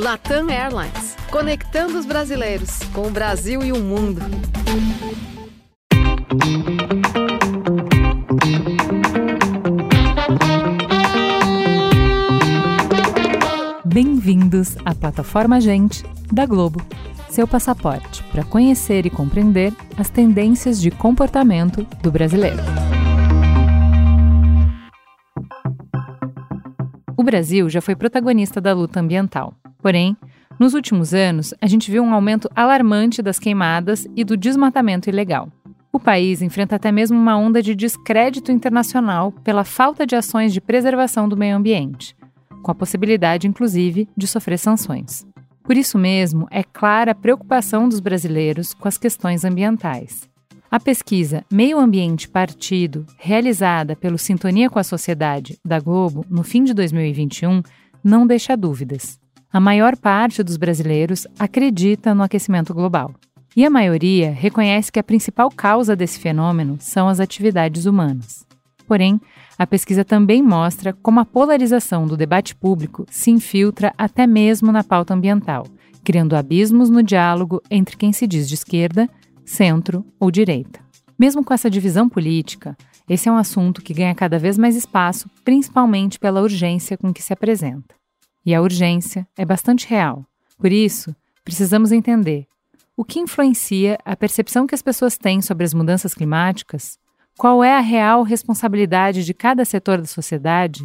Latam Airlines, conectando os brasileiros com o Brasil e o mundo. Bem-vindos à plataforma Gente da Globo, seu passaporte para conhecer e compreender as tendências de comportamento do brasileiro. O Brasil já foi protagonista da luta ambiental. Porém, nos últimos anos, a gente viu um aumento alarmante das queimadas e do desmatamento ilegal. O país enfrenta até mesmo uma onda de descrédito internacional pela falta de ações de preservação do meio ambiente, com a possibilidade, inclusive, de sofrer sanções. Por isso mesmo, é clara a preocupação dos brasileiros com as questões ambientais. A pesquisa Meio Ambiente Partido, realizada pelo Sintonia com a Sociedade da Globo no fim de 2021, não deixa dúvidas a maior parte dos brasileiros acredita no aquecimento global. E a maioria reconhece que a principal causa desse fenômeno são as atividades humanas. Porém, a pesquisa também mostra como a polarização do debate público se infiltra até mesmo na pauta ambiental, criando abismos no diálogo entre quem se diz de esquerda, centro ou direita. Mesmo com essa divisão política, esse é um assunto que ganha cada vez mais espaço, principalmente pela urgência com que se apresenta. E a urgência é bastante real. Por isso, precisamos entender o que influencia a percepção que as pessoas têm sobre as mudanças climáticas, qual é a real responsabilidade de cada setor da sociedade,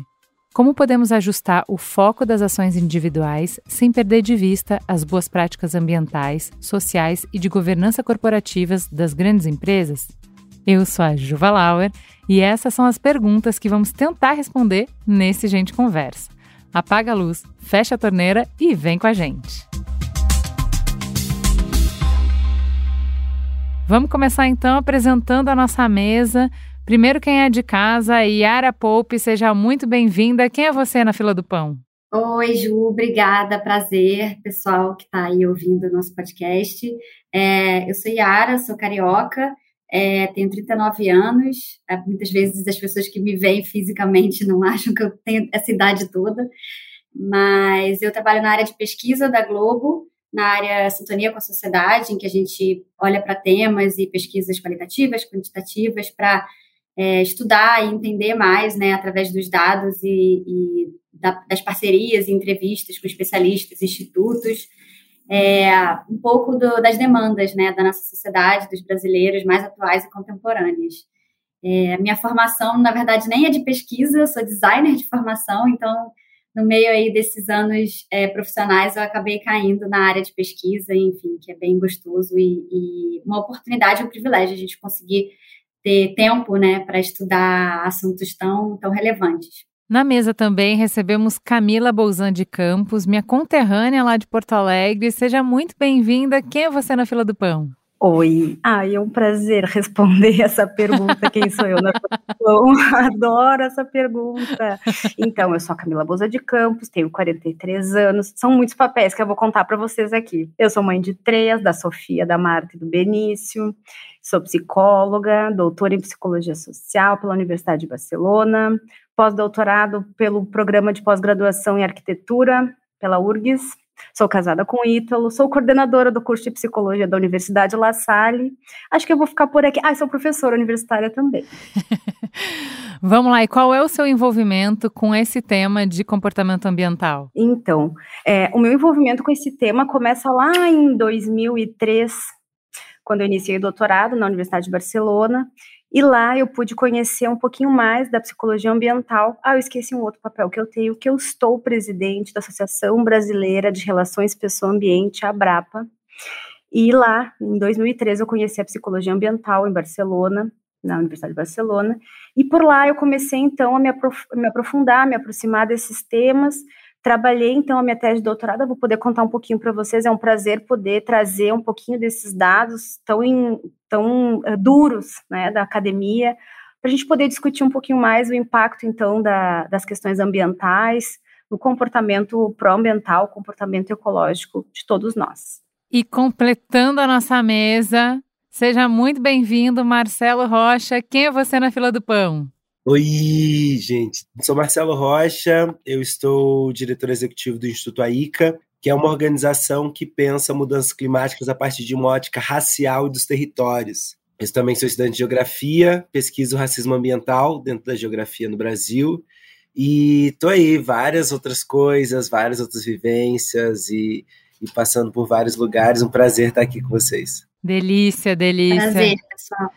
como podemos ajustar o foco das ações individuais sem perder de vista as boas práticas ambientais, sociais e de governança corporativas das grandes empresas? Eu sou a Juva Lauer e essas são as perguntas que vamos tentar responder nesse Gente Conversa apaga a luz, fecha a torneira e vem com a gente. Vamos começar então apresentando a nossa mesa. Primeiro, quem é de casa, Yara Poupe, seja muito bem-vinda. Quem é você na fila do pão? Oi, Ju, obrigada, prazer, pessoal que está aí ouvindo o nosso podcast. É, eu sou Yara, sou carioca, é, tenho 39 anos. É, muitas vezes as pessoas que me veem fisicamente não acham que eu tenho essa idade toda, mas eu trabalho na área de pesquisa da Globo, na área Sintonia com a Sociedade, em que a gente olha para temas e pesquisas qualitativas, quantitativas, para é, estudar e entender mais, né, através dos dados e, e da, das parcerias e entrevistas com especialistas, institutos, é, um pouco do, das demandas né, da nossa sociedade, dos brasileiros mais atuais e contemporâneas. É, minha formação, na verdade, nem é de pesquisa, eu sou designer de formação, então, no meio aí desses anos é, profissionais, eu acabei caindo na área de pesquisa, enfim, que é bem gostoso e, e uma oportunidade, um privilégio a gente conseguir ter tempo né, para estudar assuntos tão, tão relevantes. Na mesa também recebemos Camila Bolzan de Campos, minha conterrânea lá de Porto Alegre. Seja muito bem-vinda. Quem é você na fila do pão? Oi, ai, é um prazer responder essa pergunta. Quem sou eu na pão? Adoro essa pergunta. Então, eu sou a Camila Bolzan de Campos, tenho 43 anos. São muitos papéis que eu vou contar para vocês aqui. Eu sou mãe de três, da Sofia, da Marta e do Benício. Sou psicóloga, doutora em psicologia social pela Universidade de Barcelona, pós-doutorado pelo programa de pós-graduação em arquitetura pela URGS. Sou casada com Ítalo, sou coordenadora do curso de psicologia da Universidade La Salle. Acho que eu vou ficar por aqui. Ah, sou professora universitária também. Vamos lá, e qual é o seu envolvimento com esse tema de comportamento ambiental? Então, é, o meu envolvimento com esse tema começa lá em 2003, quando eu iniciei o doutorado na Universidade de Barcelona. E lá eu pude conhecer um pouquinho mais da psicologia ambiental. Ah, eu esqueci um outro papel que eu tenho, que eu estou presidente da Associação Brasileira de Relações Pessoa-Ambiente, a ABRAPA. E lá, em 2013, eu conheci a psicologia ambiental em Barcelona, na Universidade de Barcelona. E por lá eu comecei, então, a me, aprof me aprofundar, me aproximar desses temas, Trabalhei então a minha tese de doutorado, vou poder contar um pouquinho para vocês. É um prazer poder trazer um pouquinho desses dados tão, in, tão uh, duros né, da academia, para a gente poder discutir um pouquinho mais o impacto então da, das questões ambientais, no comportamento pró-ambiental, comportamento ecológico de todos nós. E completando a nossa mesa, seja muito bem-vindo, Marcelo Rocha. Quem é você na fila do pão? Oi, gente. Sou Marcelo Rocha, eu estou diretor executivo do Instituto AICA, que é uma organização que pensa mudanças climáticas a partir de uma ótica racial e dos territórios. Eu também sou estudante de geografia, pesquiso racismo ambiental dentro da geografia no Brasil e tô aí várias outras coisas, várias outras vivências e, e passando por vários lugares. Um prazer estar aqui com vocês. Delícia, delícia. Prazer, pessoal.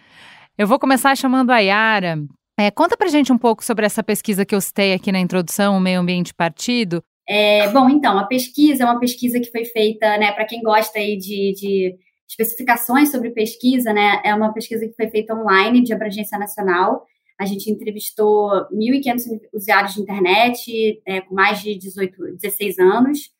Eu vou começar chamando a Yara. É, conta pra gente um pouco sobre essa pesquisa que eu citei aqui na introdução, o Meio Ambiente Partido. É, bom, então, a pesquisa é uma pesquisa que foi feita, né, para quem gosta aí de, de especificações sobre pesquisa, né? É uma pesquisa que foi feita online, de abrangência nacional. A gente entrevistou 1.500 usuários de internet é, com mais de 18, 16 anos,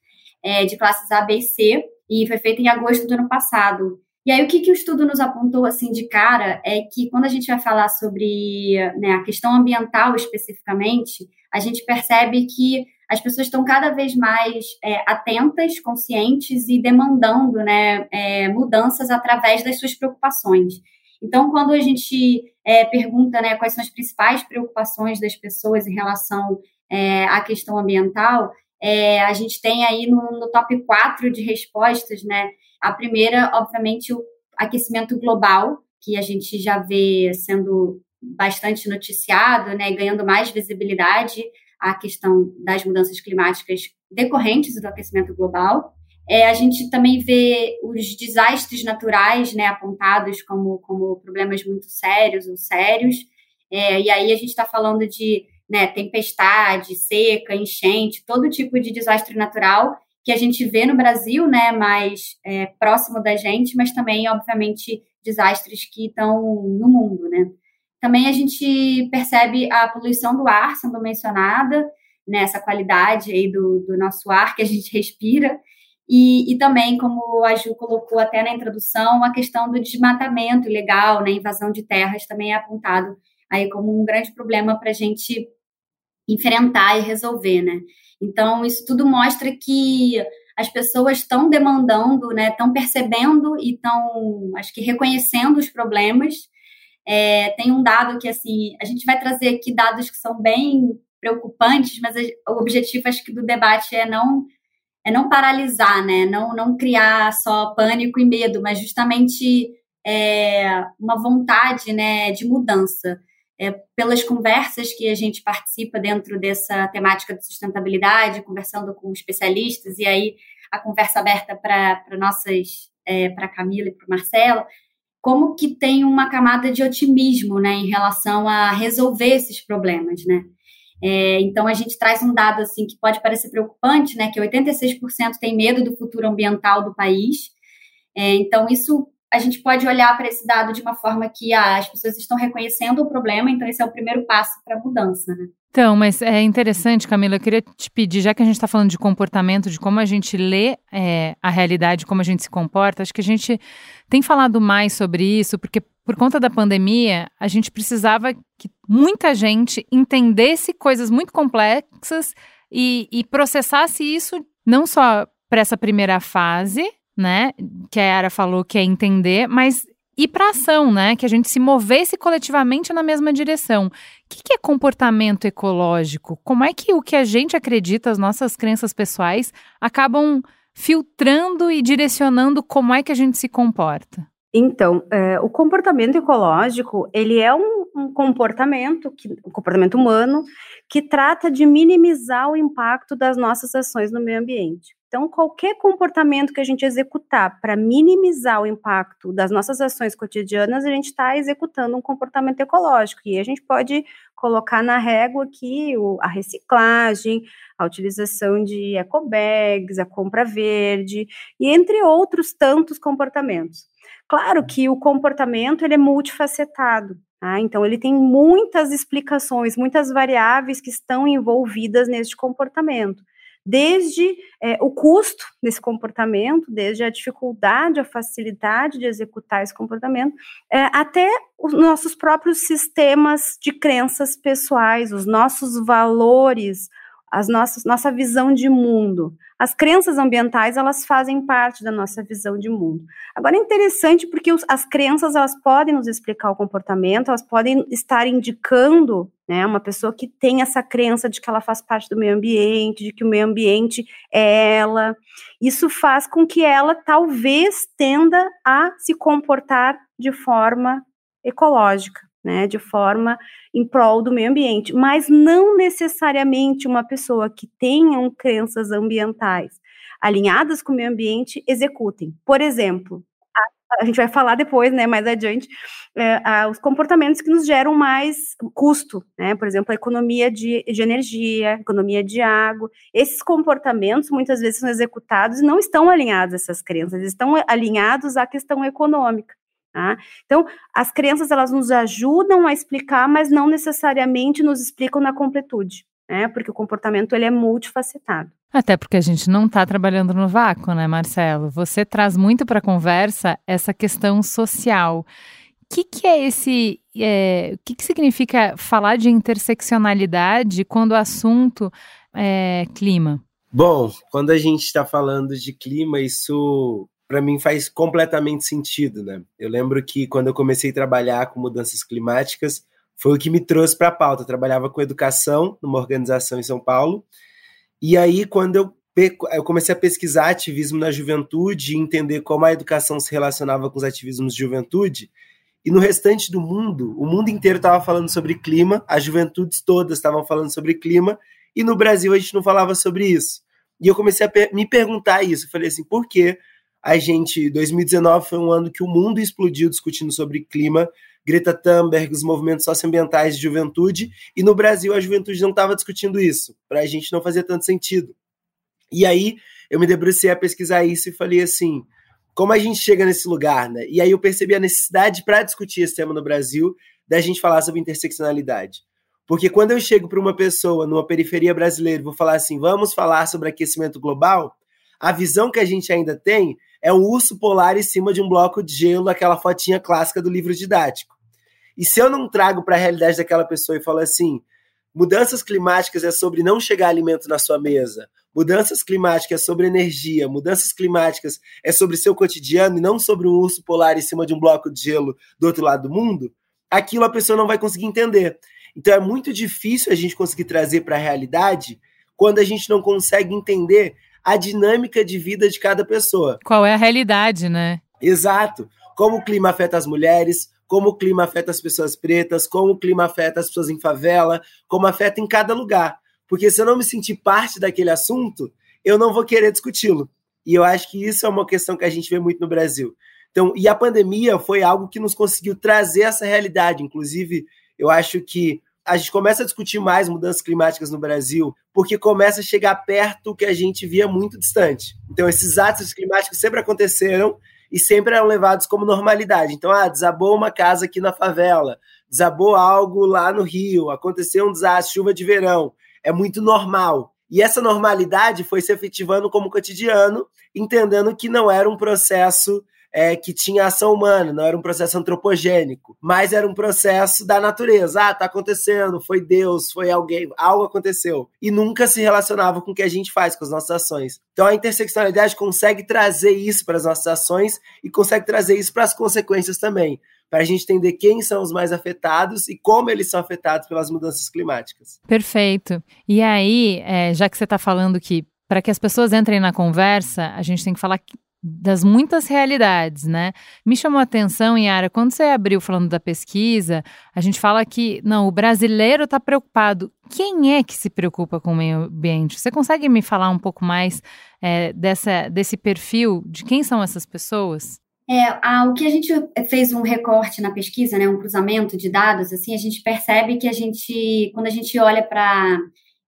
é, de classes A, B e C, e foi feita em agosto do ano passado. E aí, o que, que o estudo nos apontou, assim, de cara, é que quando a gente vai falar sobre né, a questão ambiental especificamente, a gente percebe que as pessoas estão cada vez mais é, atentas, conscientes e demandando né, é, mudanças através das suas preocupações. Então, quando a gente é, pergunta né, quais são as principais preocupações das pessoas em relação é, à questão ambiental, é, a gente tem aí no, no, top 4 de respostas, né? A primeira, obviamente, o aquecimento global, que a gente já vê sendo bastante noticiado, né, ganhando mais visibilidade a questão das mudanças climáticas decorrentes do aquecimento global. É, a gente também vê os desastres naturais né, apontados como, como problemas muito sérios ou sérios. É, e aí a gente está falando de né, tempestade, seca, enchente, todo tipo de desastre natural que a gente vê no Brasil, né, mais é, próximo da gente, mas também, obviamente, desastres que estão no mundo, né. Também a gente percebe a poluição do ar sendo mencionada, nessa né, qualidade aí do, do nosso ar que a gente respira, e, e, também, como a Ju colocou até na introdução, a questão do desmatamento ilegal, né, invasão de terras também é apontado aí como um grande problema para a gente enfrentar e resolver, né? Então, isso tudo mostra que as pessoas estão demandando, né, estão percebendo e estão, acho que, reconhecendo os problemas é, tem um dado que, assim, a gente vai trazer aqui dados que são bem preocupantes, mas o objetivo, acho que, do debate é não é não paralisar, né? Não, não criar só pânico e medo, mas justamente é, uma vontade, né, de mudança. É, pelas conversas que a gente participa dentro dessa temática de sustentabilidade, conversando com especialistas, e aí a conversa aberta para nossas, é, para Camila e para o Marcelo, como que tem uma camada de otimismo, né, em relação a resolver esses problemas, né? É, então a gente traz um dado assim que pode parecer preocupante, né, que 86% tem medo do futuro ambiental do país. É, então isso a gente pode olhar para esse dado de uma forma que ah, as pessoas estão reconhecendo o problema, então esse é o primeiro passo para a mudança, né? Então, mas é interessante, Camila, eu queria te pedir, já que a gente está falando de comportamento, de como a gente lê é, a realidade, como a gente se comporta, acho que a gente tem falado mais sobre isso, porque por conta da pandemia, a gente precisava que muita gente entendesse coisas muito complexas e, e processasse isso não só para essa primeira fase, né, que a Yara falou que é entender, mas ir para ação, né? Que a gente se movesse coletivamente na mesma direção. O que, que, é comportamento ecológico? Como é que o que a gente acredita, as nossas crenças pessoais, acabam filtrando e direcionando como é que a gente se comporta? Então, é, o comportamento ecológico ele é um, um comportamento, que, um comportamento humano que trata de minimizar o impacto das nossas ações no meio ambiente. Então, qualquer comportamento que a gente executar para minimizar o impacto das nossas ações cotidianas, a gente está executando um comportamento ecológico. E a gente pode colocar na régua aqui a reciclagem, a utilização de ecobags, a compra verde, e entre outros tantos comportamentos. Claro que o comportamento ele é multifacetado. Tá? Então, ele tem muitas explicações, muitas variáveis que estão envolvidas neste comportamento desde é, o custo desse comportamento, desde a dificuldade, a facilidade de executar esse comportamento, é, até os nossos próprios sistemas de crenças pessoais, os nossos valores, as nossas nossa visão de mundo. As crenças ambientais, elas fazem parte da nossa visão de mundo. Agora é interessante porque os, as crenças, elas podem nos explicar o comportamento, elas podem estar indicando, né, uma pessoa que tem essa crença de que ela faz parte do meio ambiente, de que o meio ambiente é ela. Isso faz com que ela talvez tenda a se comportar de forma ecológica né, de forma em prol do meio ambiente, mas não necessariamente uma pessoa que tenha crenças ambientais alinhadas com o meio ambiente executem. Por exemplo, a, a gente vai falar depois, né, mais adiante, é, a, os comportamentos que nos geram mais custo, né, por exemplo, a economia de, de energia, economia de água, esses comportamentos muitas vezes são executados e não estão alinhados a essas crenças, estão alinhados à questão econômica. Tá? Então, as crenças elas nos ajudam a explicar, mas não necessariamente nos explicam na completude, né? Porque o comportamento ele é multifacetado. Até porque a gente não está trabalhando no vácuo, né, Marcelo? Você traz muito para a conversa essa questão social. O que, que é esse. É, o que, que significa falar de interseccionalidade quando o assunto é clima? Bom, quando a gente está falando de clima, isso para mim faz completamente sentido, né? Eu lembro que quando eu comecei a trabalhar com mudanças climáticas, foi o que me trouxe para a pauta. Eu trabalhava com educação numa organização em São Paulo. E aí, quando eu, eu comecei a pesquisar ativismo na juventude e entender como a educação se relacionava com os ativismos de juventude, e no restante do mundo, o mundo inteiro estava falando sobre clima, as juventudes todas estavam falando sobre clima, e no Brasil a gente não falava sobre isso. E eu comecei a me perguntar isso. Eu falei assim, por quê? A gente, 2019 foi um ano que o mundo explodiu discutindo sobre clima, Greta Thunberg, os movimentos socioambientais de juventude, e no Brasil a juventude não estava discutindo isso, para a gente não fazia tanto sentido. E aí eu me debrucei a pesquisar isso e falei assim, como a gente chega nesse lugar, né? E aí eu percebi a necessidade para discutir esse tema no Brasil, da gente falar sobre interseccionalidade. Porque quando eu chego para uma pessoa numa periferia brasileira e vou falar assim, vamos falar sobre aquecimento global, a visão que a gente ainda tem é um urso polar em cima de um bloco de gelo, aquela fotinha clássica do livro didático. E se eu não trago para a realidade daquela pessoa e falo assim, mudanças climáticas é sobre não chegar alimento na sua mesa, mudanças climáticas é sobre energia, mudanças climáticas é sobre seu cotidiano e não sobre um urso polar em cima de um bloco de gelo do outro lado do mundo, aquilo a pessoa não vai conseguir entender. Então é muito difícil a gente conseguir trazer para a realidade quando a gente não consegue entender a dinâmica de vida de cada pessoa. Qual é a realidade, né? Exato. Como o clima afeta as mulheres, como o clima afeta as pessoas pretas, como o clima afeta as pessoas em favela, como afeta em cada lugar. Porque se eu não me sentir parte daquele assunto, eu não vou querer discuti-lo. E eu acho que isso é uma questão que a gente vê muito no Brasil. Então, e a pandemia foi algo que nos conseguiu trazer essa realidade. Inclusive, eu acho que a gente começa a discutir mais mudanças climáticas no Brasil, porque começa a chegar perto que a gente via muito distante. Então, esses atos climáticos sempre aconteceram e sempre eram levados como normalidade. Então, ah, desabou uma casa aqui na favela, desabou algo lá no Rio, aconteceu um desastre, chuva de verão. É muito normal. E essa normalidade foi se efetivando como cotidiano, entendendo que não era um processo é, que tinha ação humana, não era um processo antropogênico, mas era um processo da natureza. Ah, tá acontecendo, foi Deus, foi alguém, algo aconteceu. E nunca se relacionava com o que a gente faz, com as nossas ações. Então a interseccionalidade consegue trazer isso para as nossas ações e consegue trazer isso para as consequências também para a gente entender quem são os mais afetados e como eles são afetados pelas mudanças climáticas. Perfeito. E aí, é, já que você está falando que para que as pessoas entrem na conversa, a gente tem que falar das muitas realidades, né? Me chamou a atenção, Yara, quando você abriu falando da pesquisa, a gente fala que, não, o brasileiro está preocupado. Quem é que se preocupa com o meio ambiente? Você consegue me falar um pouco mais é, dessa, desse perfil, de quem são essas pessoas? É, a, o que a gente fez um recorte na pesquisa, né, um cruzamento de dados, assim, a gente percebe que a gente, quando a gente olha para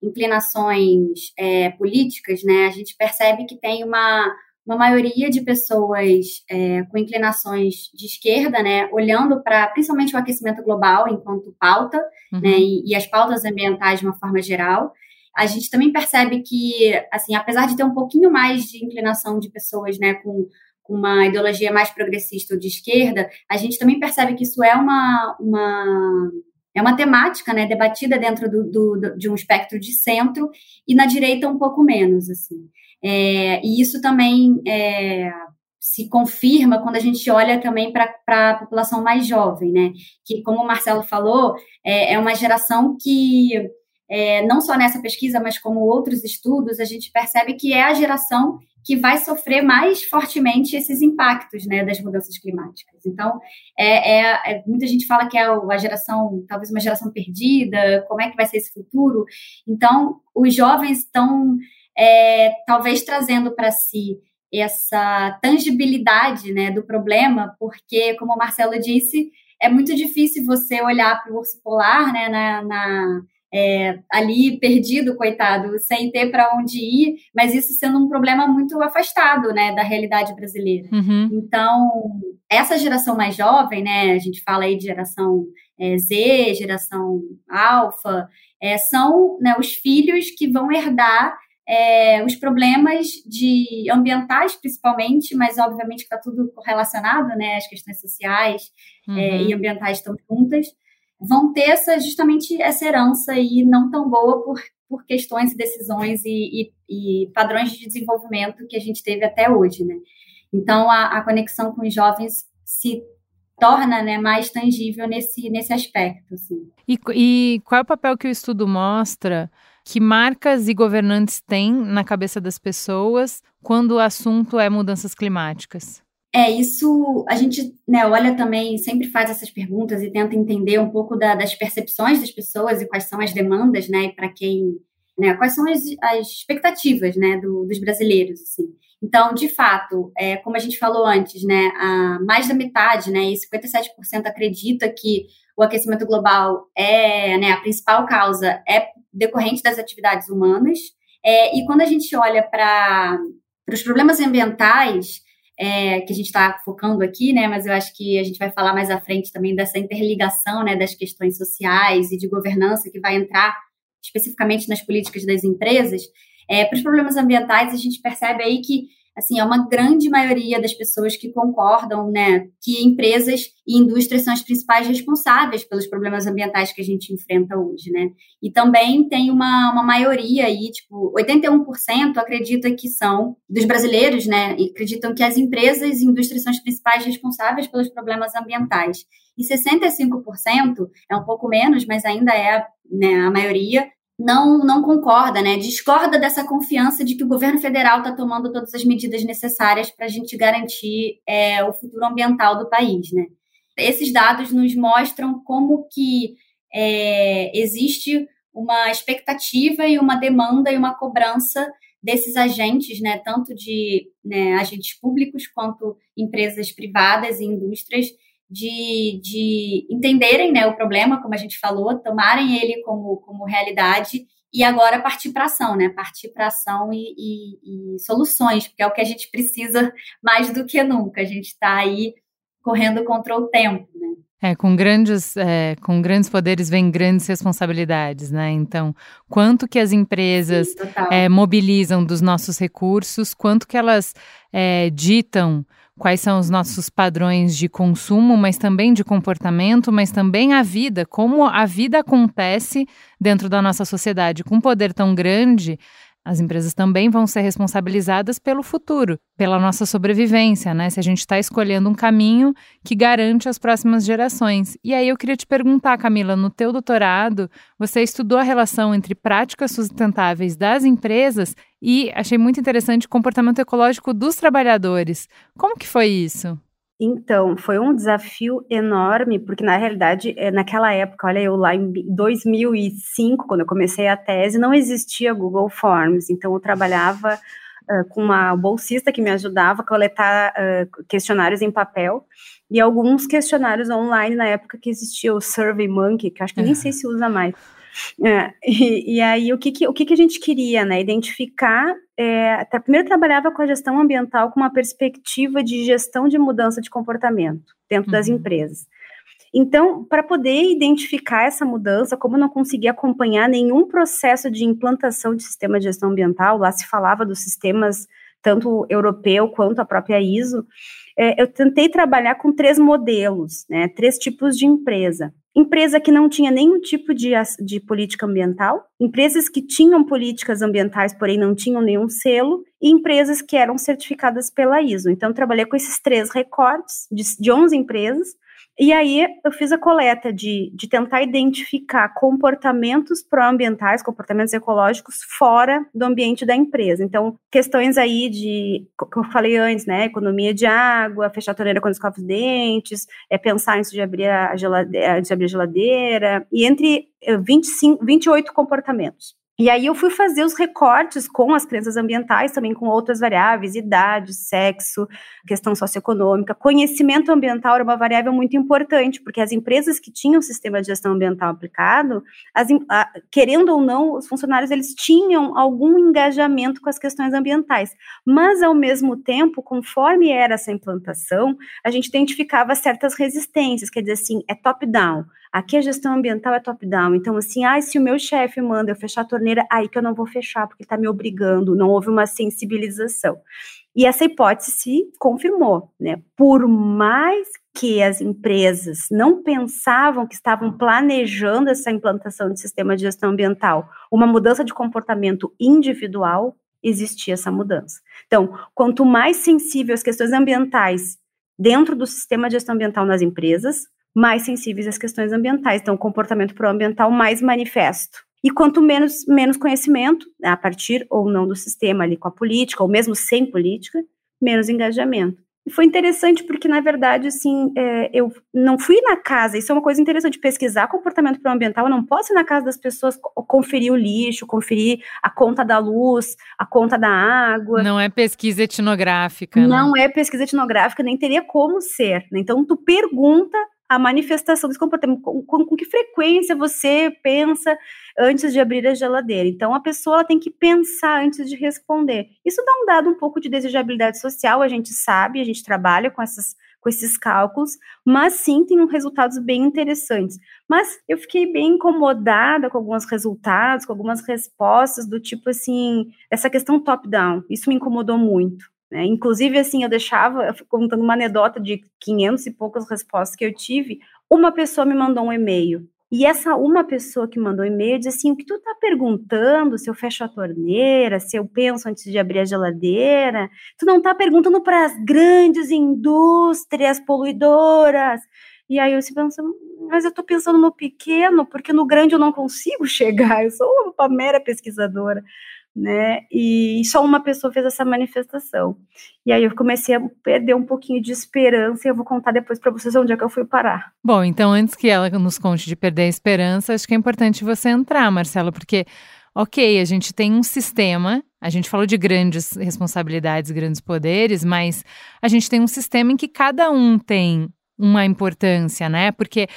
inclinações é, políticas, né, a gente percebe que tem uma uma maioria de pessoas é, com inclinações de esquerda, né, olhando para principalmente o aquecimento global enquanto pauta, uhum. né, e, e, as pautas ambientais de uma forma geral. A gente também percebe que, assim, apesar de ter um pouquinho mais de inclinação de pessoas, né, com, com uma ideologia mais progressista ou de esquerda, a gente também percebe que isso é uma, uma é uma temática, né, debatida dentro do, do, de um espectro de centro e na direita um pouco menos, assim. É, e isso também é, se confirma quando a gente olha também para a população mais jovem, né? Que, como o Marcelo falou, é, é uma geração que, é, não só nessa pesquisa, mas como outros estudos, a gente percebe que é a geração que vai sofrer mais fortemente esses impactos né, das mudanças climáticas. Então, é, é, é, muita gente fala que é a geração, talvez uma geração perdida, como é que vai ser esse futuro. Então, os jovens estão é, talvez trazendo para si essa tangibilidade né, do problema, porque, como o Marcelo disse, é muito difícil você olhar para o urso polar né, na, na é, ali perdido, coitado, sem ter para onde ir, mas isso sendo um problema muito afastado né, da realidade brasileira. Uhum. Então, essa geração mais jovem, né, a gente fala aí de geração é, Z, geração alfa, é, são né, os filhos que vão herdar é, os problemas de ambientais, principalmente, mas obviamente está tudo correlacionado, né? As questões sociais é, uhum. é, e ambientais estão juntas, vão ter essa, justamente essa herança aí não tão boa por, por questões e decisões e, e, e padrões de desenvolvimento que a gente teve até hoje, né? Então, a, a conexão com os jovens se torna né, mais tangível nesse, nesse aspecto. Assim. E, e qual é o papel que o estudo mostra que marcas e governantes têm na cabeça das pessoas quando o assunto é mudanças climáticas? É, isso a gente né, olha também, sempre faz essas perguntas e tenta entender um pouco da, das percepções das pessoas e quais são as demandas, né, para quem, né, quais são as, as expectativas, né, do, dos brasileiros, assim. Então, de fato, é, como a gente falou antes, né, a, mais da metade, né, e 57% acredita que o aquecimento global é, né, a principal causa é decorrente das atividades humanas. É, e quando a gente olha para os problemas ambientais, é, que a gente está focando aqui, né, mas eu acho que a gente vai falar mais à frente também dessa interligação né, das questões sociais e de governança que vai entrar especificamente nas políticas das empresas. É, para os problemas ambientais, a gente percebe aí que assim, é uma grande maioria das pessoas que concordam, né, que empresas e indústrias são as principais responsáveis pelos problemas ambientais que a gente enfrenta hoje, né? E também tem uma, uma maioria aí, tipo, 81% acredita que são dos brasileiros, né, acreditam que as empresas e indústrias são as principais responsáveis pelos problemas ambientais. E 65% é um pouco menos, mas ainda é né, a maioria, não, não concorda, né? Discorda dessa confiança de que o governo federal está tomando todas as medidas necessárias para a gente garantir é, o futuro ambiental do país, né? Esses dados nos mostram como que é, existe uma expectativa e uma demanda e uma cobrança desses agentes, né, tanto de né, agentes públicos quanto empresas privadas e indústrias, de, de entenderem né, o problema, como a gente falou, tomarem ele como, como realidade e agora partir para ação, né? Partir para ação e, e, e, soluções, porque é o que a gente precisa mais do que nunca. A gente está aí correndo contra o tempo, né? É, com grandes, é, com grandes poderes vem grandes responsabilidades, né? Então, quanto que as empresas Sim, é, mobilizam dos nossos recursos, quanto que elas é, ditam quais são os nossos padrões de consumo, mas também de comportamento, mas também a vida, como a vida acontece dentro da nossa sociedade. Com um poder tão grande, as empresas também vão ser responsabilizadas pelo futuro, pela nossa sobrevivência, né? Se a gente está escolhendo um caminho que garante as próximas gerações. E aí eu queria te perguntar, Camila, no teu doutorado, você estudou a relação entre práticas sustentáveis das empresas e achei muito interessante o comportamento ecológico dos trabalhadores. Como que foi isso? Então, foi um desafio enorme, porque na realidade, eh, naquela época, olha, eu lá em 2005, quando eu comecei a tese, não existia Google Forms, então eu trabalhava uh, com uma bolsista que me ajudava a coletar uh, questionários em papel, e alguns questionários online na época que existia o Survey Monkey, que eu acho que nem sei se usa mais. É, e, e, aí, o que, que, o que, que a gente queria, né? Identificar. É, primeiro, trabalhava com a gestão ambiental com uma perspectiva de gestão de mudança de comportamento dentro uhum. das empresas. Então, para poder identificar essa mudança, como não conseguia acompanhar nenhum processo de implantação de sistema de gestão ambiental, lá se falava dos sistemas tanto europeu quanto a própria ISO, é, eu tentei trabalhar com três modelos, né, três tipos de empresa. Empresa que não tinha nenhum tipo de, de política ambiental, empresas que tinham políticas ambientais, porém não tinham nenhum selo, e empresas que eram certificadas pela ISO. Então, trabalhei com esses três recortes de, de 11 empresas, e aí eu fiz a coleta de, de tentar identificar comportamentos pró-ambientais, comportamentos ecológicos fora do ambiente da empresa. Então, questões aí de, como eu falei antes, né, economia de água, fechar a torneira quando escova os dentes, é pensar antes de abrir a geladeira, de abrir a geladeira, e entre 25, eh, 28 comportamentos. E aí eu fui fazer os recortes com as crenças ambientais, também com outras variáveis, idade, sexo, questão socioeconômica. Conhecimento ambiental era uma variável muito importante, porque as empresas que tinham sistema de gestão ambiental aplicado, as, a, querendo ou não, os funcionários eles tinham algum engajamento com as questões ambientais. Mas, ao mesmo tempo, conforme era essa implantação, a gente identificava certas resistências, quer dizer assim, é top-down. Aqui a gestão ambiental é top-down. Então, assim, ah, se o meu chefe manda eu fechar a torneira, aí que eu não vou fechar, porque está me obrigando, não houve uma sensibilização. E essa hipótese se confirmou, né? Por mais que as empresas não pensavam que estavam planejando essa implantação de sistema de gestão ambiental, uma mudança de comportamento individual, existia essa mudança. Então, quanto mais sensível às questões ambientais dentro do sistema de gestão ambiental nas empresas, mais sensíveis às questões ambientais. Então, o comportamento proambiental mais manifesto. E quanto menos, menos conhecimento, a partir ou não do sistema ali com a política, ou mesmo sem política, menos engajamento. E foi interessante porque, na verdade, assim, é, eu não fui na casa, isso é uma coisa interessante, pesquisar comportamento proambiental, eu não posso ir na casa das pessoas conferir o lixo, conferir a conta da luz, a conta da água. Não é pesquisa etnográfica? Não né? é pesquisa etnográfica, nem teria como ser. Né? Então, tu pergunta a manifestação desse comportamento, com, com, com, que frequência você pensa antes de abrir a geladeira. Então, a pessoa tem que pensar antes de responder. Isso dá um dado um pouco de desejabilidade social, a gente sabe, a gente trabalha com, essas, com esses cálculos, mas sim tem resultados bem interessantes. Mas eu fiquei bem incomodada com alguns resultados, com algumas respostas do tipo assim, essa questão top-down, isso me incomodou muito. Né? Inclusive, assim, eu deixava, contando uma anedota de 500 e poucas respostas que eu tive, uma pessoa me mandou um e-mail. E essa uma pessoa que mandou e-mail disse assim: o que tu tá perguntando se eu fecho a torneira, se eu penso antes de abrir a geladeira, tu não tá perguntando para as grandes indústrias poluidoras. E aí eu se mas eu tô pensando no pequeno, porque no grande eu não consigo chegar, eu sou uma mera pesquisadora né? E só uma pessoa fez essa manifestação. E aí eu comecei a perder um pouquinho de esperança e eu vou contar depois para vocês onde é que eu fui parar. Bom, então antes que ela nos conte de perder a esperança, acho que é importante você entrar, Marcelo, porque ok, a gente tem um sistema, a gente falou de grandes responsabilidades, grandes poderes, mas a gente tem um sistema em que cada um tem uma importância, né? Porque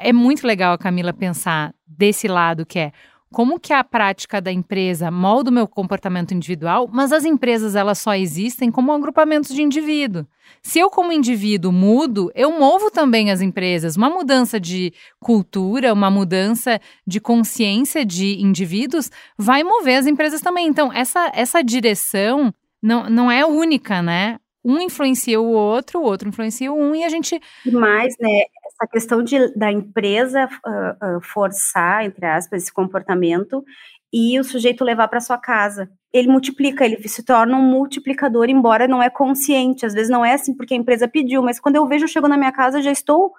é muito legal a Camila pensar desse lado que é como que a prática da empresa molda o meu comportamento individual, mas as empresas elas só existem como agrupamentos de indivíduo. Se eu como indivíduo mudo, eu movo também as empresas. Uma mudança de cultura, uma mudança de consciência de indivíduos vai mover as empresas também. Então, essa, essa direção não, não é única, né? Um influencia o outro, o outro influencia o um, e a gente. Mais, né? Essa questão de, da empresa uh, uh, forçar, entre aspas, esse comportamento e o sujeito levar para sua casa. Ele multiplica, ele se torna um multiplicador, embora não é consciente. Às vezes não é assim porque a empresa pediu, mas quando eu vejo, eu chego na minha casa, já estou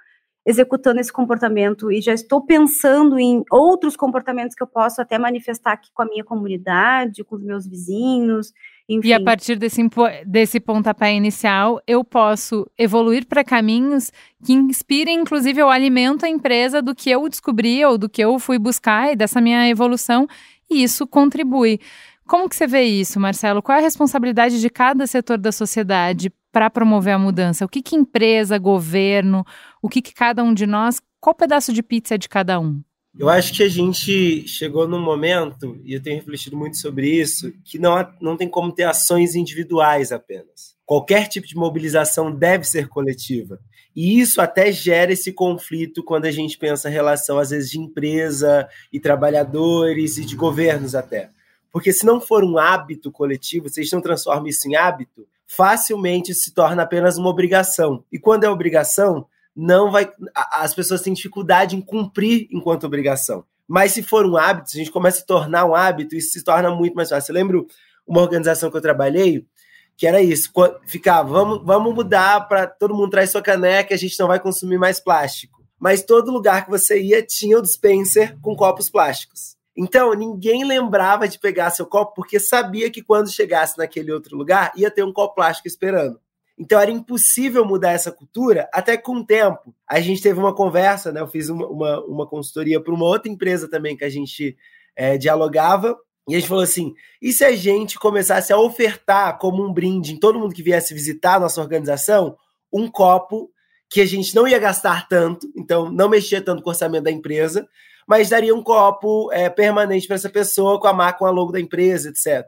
executando esse comportamento e já estou pensando em outros comportamentos que eu posso até manifestar aqui com a minha comunidade, com os meus vizinhos, enfim. E a partir desse, desse pontapé inicial, eu posso evoluir para caminhos que inspirem, inclusive, eu alimento a empresa do que eu descobri ou do que eu fui buscar e dessa minha evolução, e isso contribui. Como que você vê isso, Marcelo? Qual é a responsabilidade de cada setor da sociedade para promover a mudança? O que, que empresa, governo, o que, que cada um de nós, qual pedaço de pizza é de cada um? Eu acho que a gente chegou num momento, e eu tenho refletido muito sobre isso, que não, há, não tem como ter ações individuais apenas. Qualquer tipo de mobilização deve ser coletiva. E isso até gera esse conflito quando a gente pensa em relação, às vezes, de empresa e trabalhadores e de governos até. Porque se não for um hábito coletivo, se a não transforma isso em hábito, facilmente se torna apenas uma obrigação. E quando é obrigação, não vai. As pessoas têm dificuldade em cumprir enquanto obrigação. Mas se for um hábito, se a gente começa a tornar um hábito, isso se torna muito mais fácil. Eu lembro uma organização que eu trabalhei, que era isso, ficava, vamos, vamos mudar para todo mundo traz sua caneca, a gente não vai consumir mais plástico. Mas todo lugar que você ia tinha o dispenser com copos plásticos. Então, ninguém lembrava de pegar seu copo porque sabia que quando chegasse naquele outro lugar ia ter um copo plástico esperando. Então era impossível mudar essa cultura, até com o tempo. A gente teve uma conversa, né? Eu fiz uma, uma, uma consultoria para uma outra empresa também que a gente é, dialogava. E a gente falou assim: e se a gente começasse a ofertar como um brinde em todo mundo que viesse visitar a nossa organização um copo que a gente não ia gastar tanto, então não mexia tanto com o orçamento da empresa, mas daria um copo é, permanente para essa pessoa com a marca, com a logo da empresa, etc.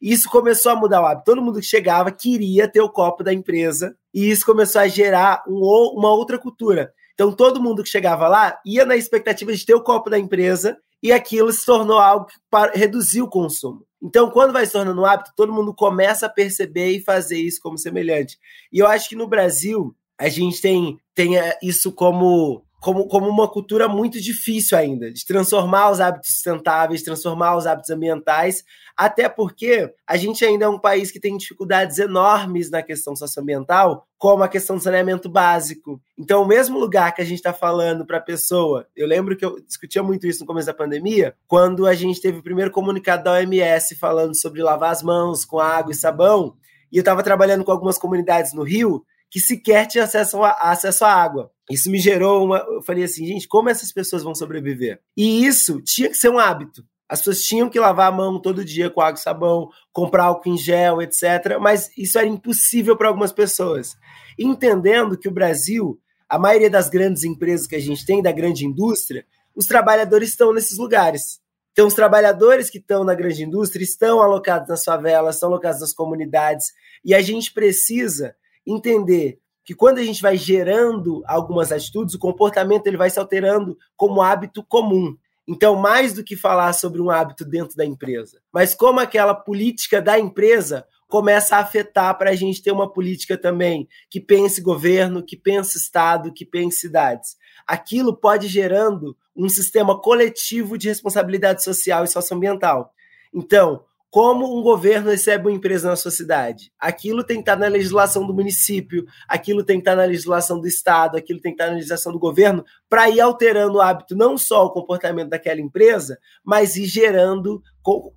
Isso começou a mudar o hábito. Todo mundo que chegava queria ter o copo da empresa, e isso começou a gerar um, uma outra cultura. Então, todo mundo que chegava lá ia na expectativa de ter o copo da empresa, e aquilo se tornou algo que reduziu o consumo. Então, quando vai se tornando um hábito, todo mundo começa a perceber e fazer isso como semelhante. E eu acho que no Brasil, a gente tem, tem é, isso como como, como uma cultura muito difícil ainda, de transformar os hábitos sustentáveis, transformar os hábitos ambientais, até porque a gente ainda é um país que tem dificuldades enormes na questão socioambiental, como a questão do saneamento básico. Então, o mesmo lugar que a gente está falando para a pessoa, eu lembro que eu discutia muito isso no começo da pandemia, quando a gente teve o primeiro comunicado da OMS falando sobre lavar as mãos com água e sabão, e eu estava trabalhando com algumas comunidades no Rio que sequer tinha acesso a, acesso à água. Isso me gerou uma. Eu falei assim, gente, como essas pessoas vão sobreviver? E isso tinha que ser um hábito. As pessoas tinham que lavar a mão todo dia com água e sabão, comprar álcool em gel, etc. Mas isso era impossível para algumas pessoas. Entendendo que o Brasil, a maioria das grandes empresas que a gente tem, da grande indústria, os trabalhadores estão nesses lugares. Então, os trabalhadores que estão na grande indústria estão alocados nas favelas, estão alocados nas comunidades, e a gente precisa entender que quando a gente vai gerando algumas atitudes, o comportamento ele vai se alterando como hábito comum. Então, mais do que falar sobre um hábito dentro da empresa, mas como aquela política da empresa começa a afetar para a gente ter uma política também que pense governo, que pense Estado, que pense cidades. Aquilo pode gerando um sistema coletivo de responsabilidade social e socioambiental. Então, como um governo recebe uma empresa na sua cidade. Aquilo tem que estar na legislação do município, aquilo tem que estar na legislação do estado, aquilo tem que estar na legislação do governo, para ir alterando o hábito, não só o comportamento daquela empresa, mas ir gerando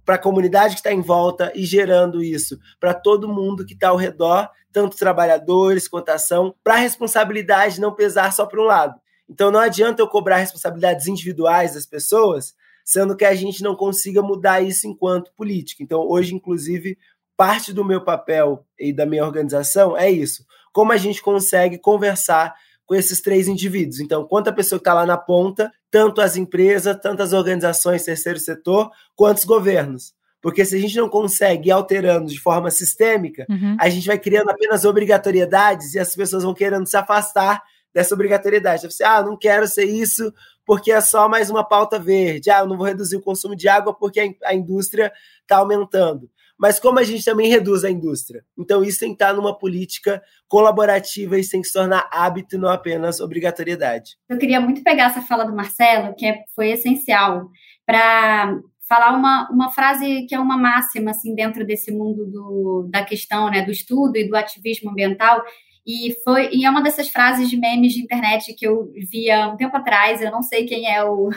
para a comunidade que está em volta e gerando isso para todo mundo que está ao redor, tanto trabalhadores quanto ação, para a responsabilidade não pesar só para um lado. Então não adianta eu cobrar responsabilidades individuais das pessoas sendo que a gente não consiga mudar isso enquanto política. Então, hoje, inclusive, parte do meu papel e da minha organização é isso. Como a gente consegue conversar com esses três indivíduos. Então, quanto a pessoa que está lá na ponta, tanto as empresas, tanto as organizações, terceiro setor, quanto os governos. Porque se a gente não consegue ir alterando de forma sistêmica, uhum. a gente vai criando apenas obrigatoriedades e as pessoas vão querendo se afastar dessa obrigatoriedade. Você, ah, não quero ser isso porque é só mais uma pauta verde. Ah, eu não vou reduzir o consumo de água porque a indústria está aumentando. Mas como a gente também reduz a indústria? Então isso tem que estar numa política colaborativa e tem que se tornar hábito, não apenas obrigatoriedade. Eu queria muito pegar essa fala do Marcelo, que é, foi essencial, para falar uma, uma frase que é uma máxima assim dentro desse mundo do, da questão né, do estudo e do ativismo ambiental, e foi e é uma dessas frases de memes de internet que eu via um tempo atrás. Eu não sei quem é o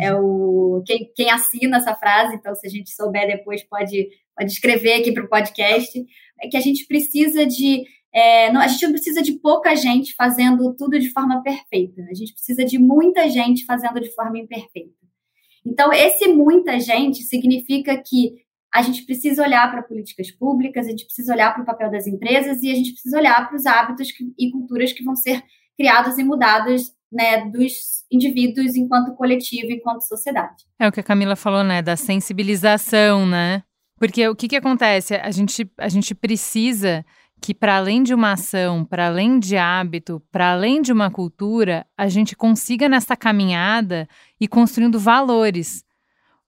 é o quem, quem assina essa frase, então se a gente souber depois pode pode escrever aqui para o podcast. É que a gente precisa de é, não, a gente não precisa de pouca gente fazendo tudo de forma perfeita. A gente precisa de muita gente fazendo de forma imperfeita. Então, esse muita gente significa que a gente precisa olhar para políticas públicas, a gente precisa olhar para o papel das empresas e a gente precisa olhar para os hábitos que, e culturas que vão ser criados e mudados né, dos indivíduos enquanto coletivo, enquanto sociedade. É o que a Camila falou, né, da sensibilização, né? Porque o que, que acontece? A gente, a gente precisa que, para além de uma ação, para além de hábito, para além de uma cultura, a gente consiga nessa caminhada e construindo valores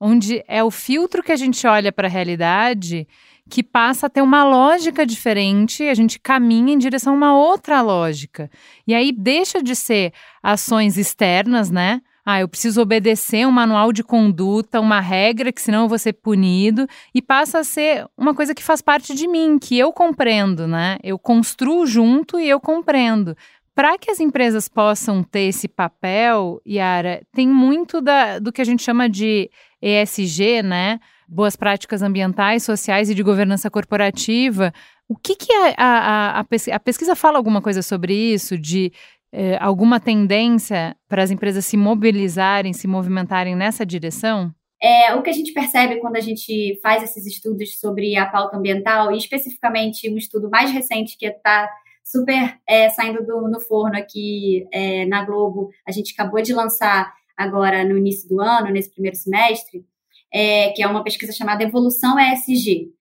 onde é o filtro que a gente olha para a realidade que passa a ter uma lógica diferente, a gente caminha em direção a uma outra lógica. E aí deixa de ser ações externas, né? Ah, eu preciso obedecer um manual de conduta, uma regra, que senão eu vou ser punido, e passa a ser uma coisa que faz parte de mim, que eu compreendo, né? Eu construo junto e eu compreendo. Para que as empresas possam ter esse papel, Yara, tem muito da, do que a gente chama de ESG, né? Boas práticas ambientais, sociais e de governança corporativa. O que, que a, a, a, pesquisa, a pesquisa fala alguma coisa sobre isso? De eh, alguma tendência para as empresas se mobilizarem, se movimentarem nessa direção? É, o que a gente percebe quando a gente faz esses estudos sobre a pauta ambiental, e especificamente um estudo mais recente que está super é, saindo do, no forno aqui é, na Globo, a gente acabou de lançar agora no início do ano, nesse primeiro semestre, é, que é uma pesquisa chamada Evolução ESG,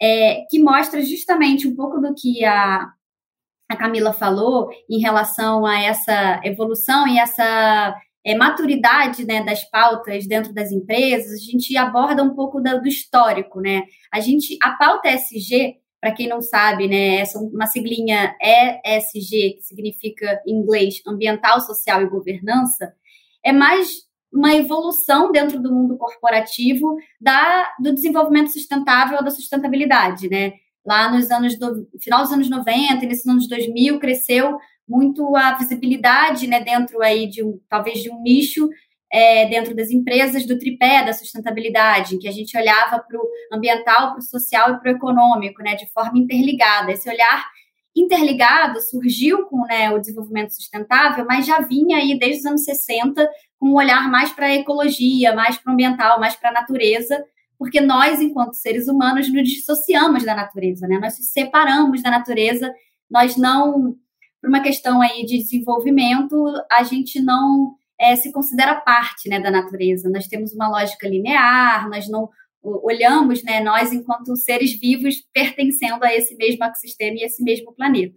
é, que mostra justamente um pouco do que a, a Camila falou em relação a essa evolução e essa é, maturidade né, das pautas dentro das empresas, a gente aborda um pouco do, do histórico, né? A gente, a pauta ESG, para quem não sabe, né, essa uma siglinha ESG, que significa em inglês ambiental, social e governança, é mais uma evolução dentro do mundo corporativo da, do desenvolvimento sustentável da sustentabilidade, né? Lá nos anos do final dos anos 90, início dos anos 2000, cresceu muito a visibilidade, né, dentro aí de um, talvez de um nicho é, dentro das empresas do tripé da sustentabilidade, em que a gente olhava para o ambiental, para o social e para o econômico, né, de forma interligada. Esse olhar interligado surgiu com né, o desenvolvimento sustentável, mas já vinha aí desde os anos 60 com um olhar mais para a ecologia, mais para o ambiental, mais para a natureza, porque nós, enquanto seres humanos, nos dissociamos da natureza, né? Nós se separamos da natureza, nós não, por uma questão aí de desenvolvimento, a gente não é, se considera parte né, da natureza. Nós temos uma lógica linear, nós não olhamos, né, nós enquanto seres vivos pertencendo a esse mesmo ecossistema e esse mesmo planeta.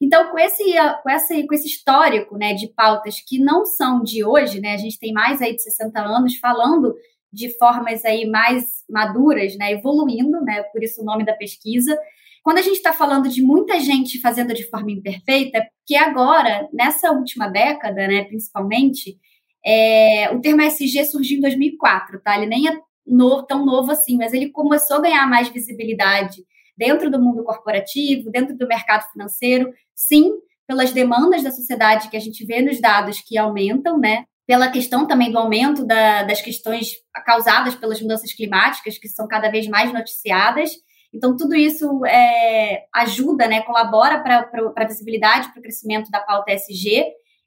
Então, com esse, com esse, com esse histórico né, de pautas que não são de hoje, né, a gente tem mais aí de 60 anos falando de formas aí mais maduras, né, evoluindo, né, por isso o nome da pesquisa, quando a gente está falando de muita gente fazendo de forma imperfeita, porque agora, nessa última década, né, principalmente, é, o termo SG surgiu em 2004, tá? Ele nem é no, tão novo assim, mas ele começou a ganhar mais visibilidade dentro do mundo corporativo, dentro do mercado financeiro, sim, pelas demandas da sociedade que a gente vê nos dados que aumentam, né? Pela questão também do aumento da, das questões causadas pelas mudanças climáticas, que são cada vez mais noticiadas, então, tudo isso é, ajuda, né, colabora para a visibilidade, para o crescimento da pauta SG,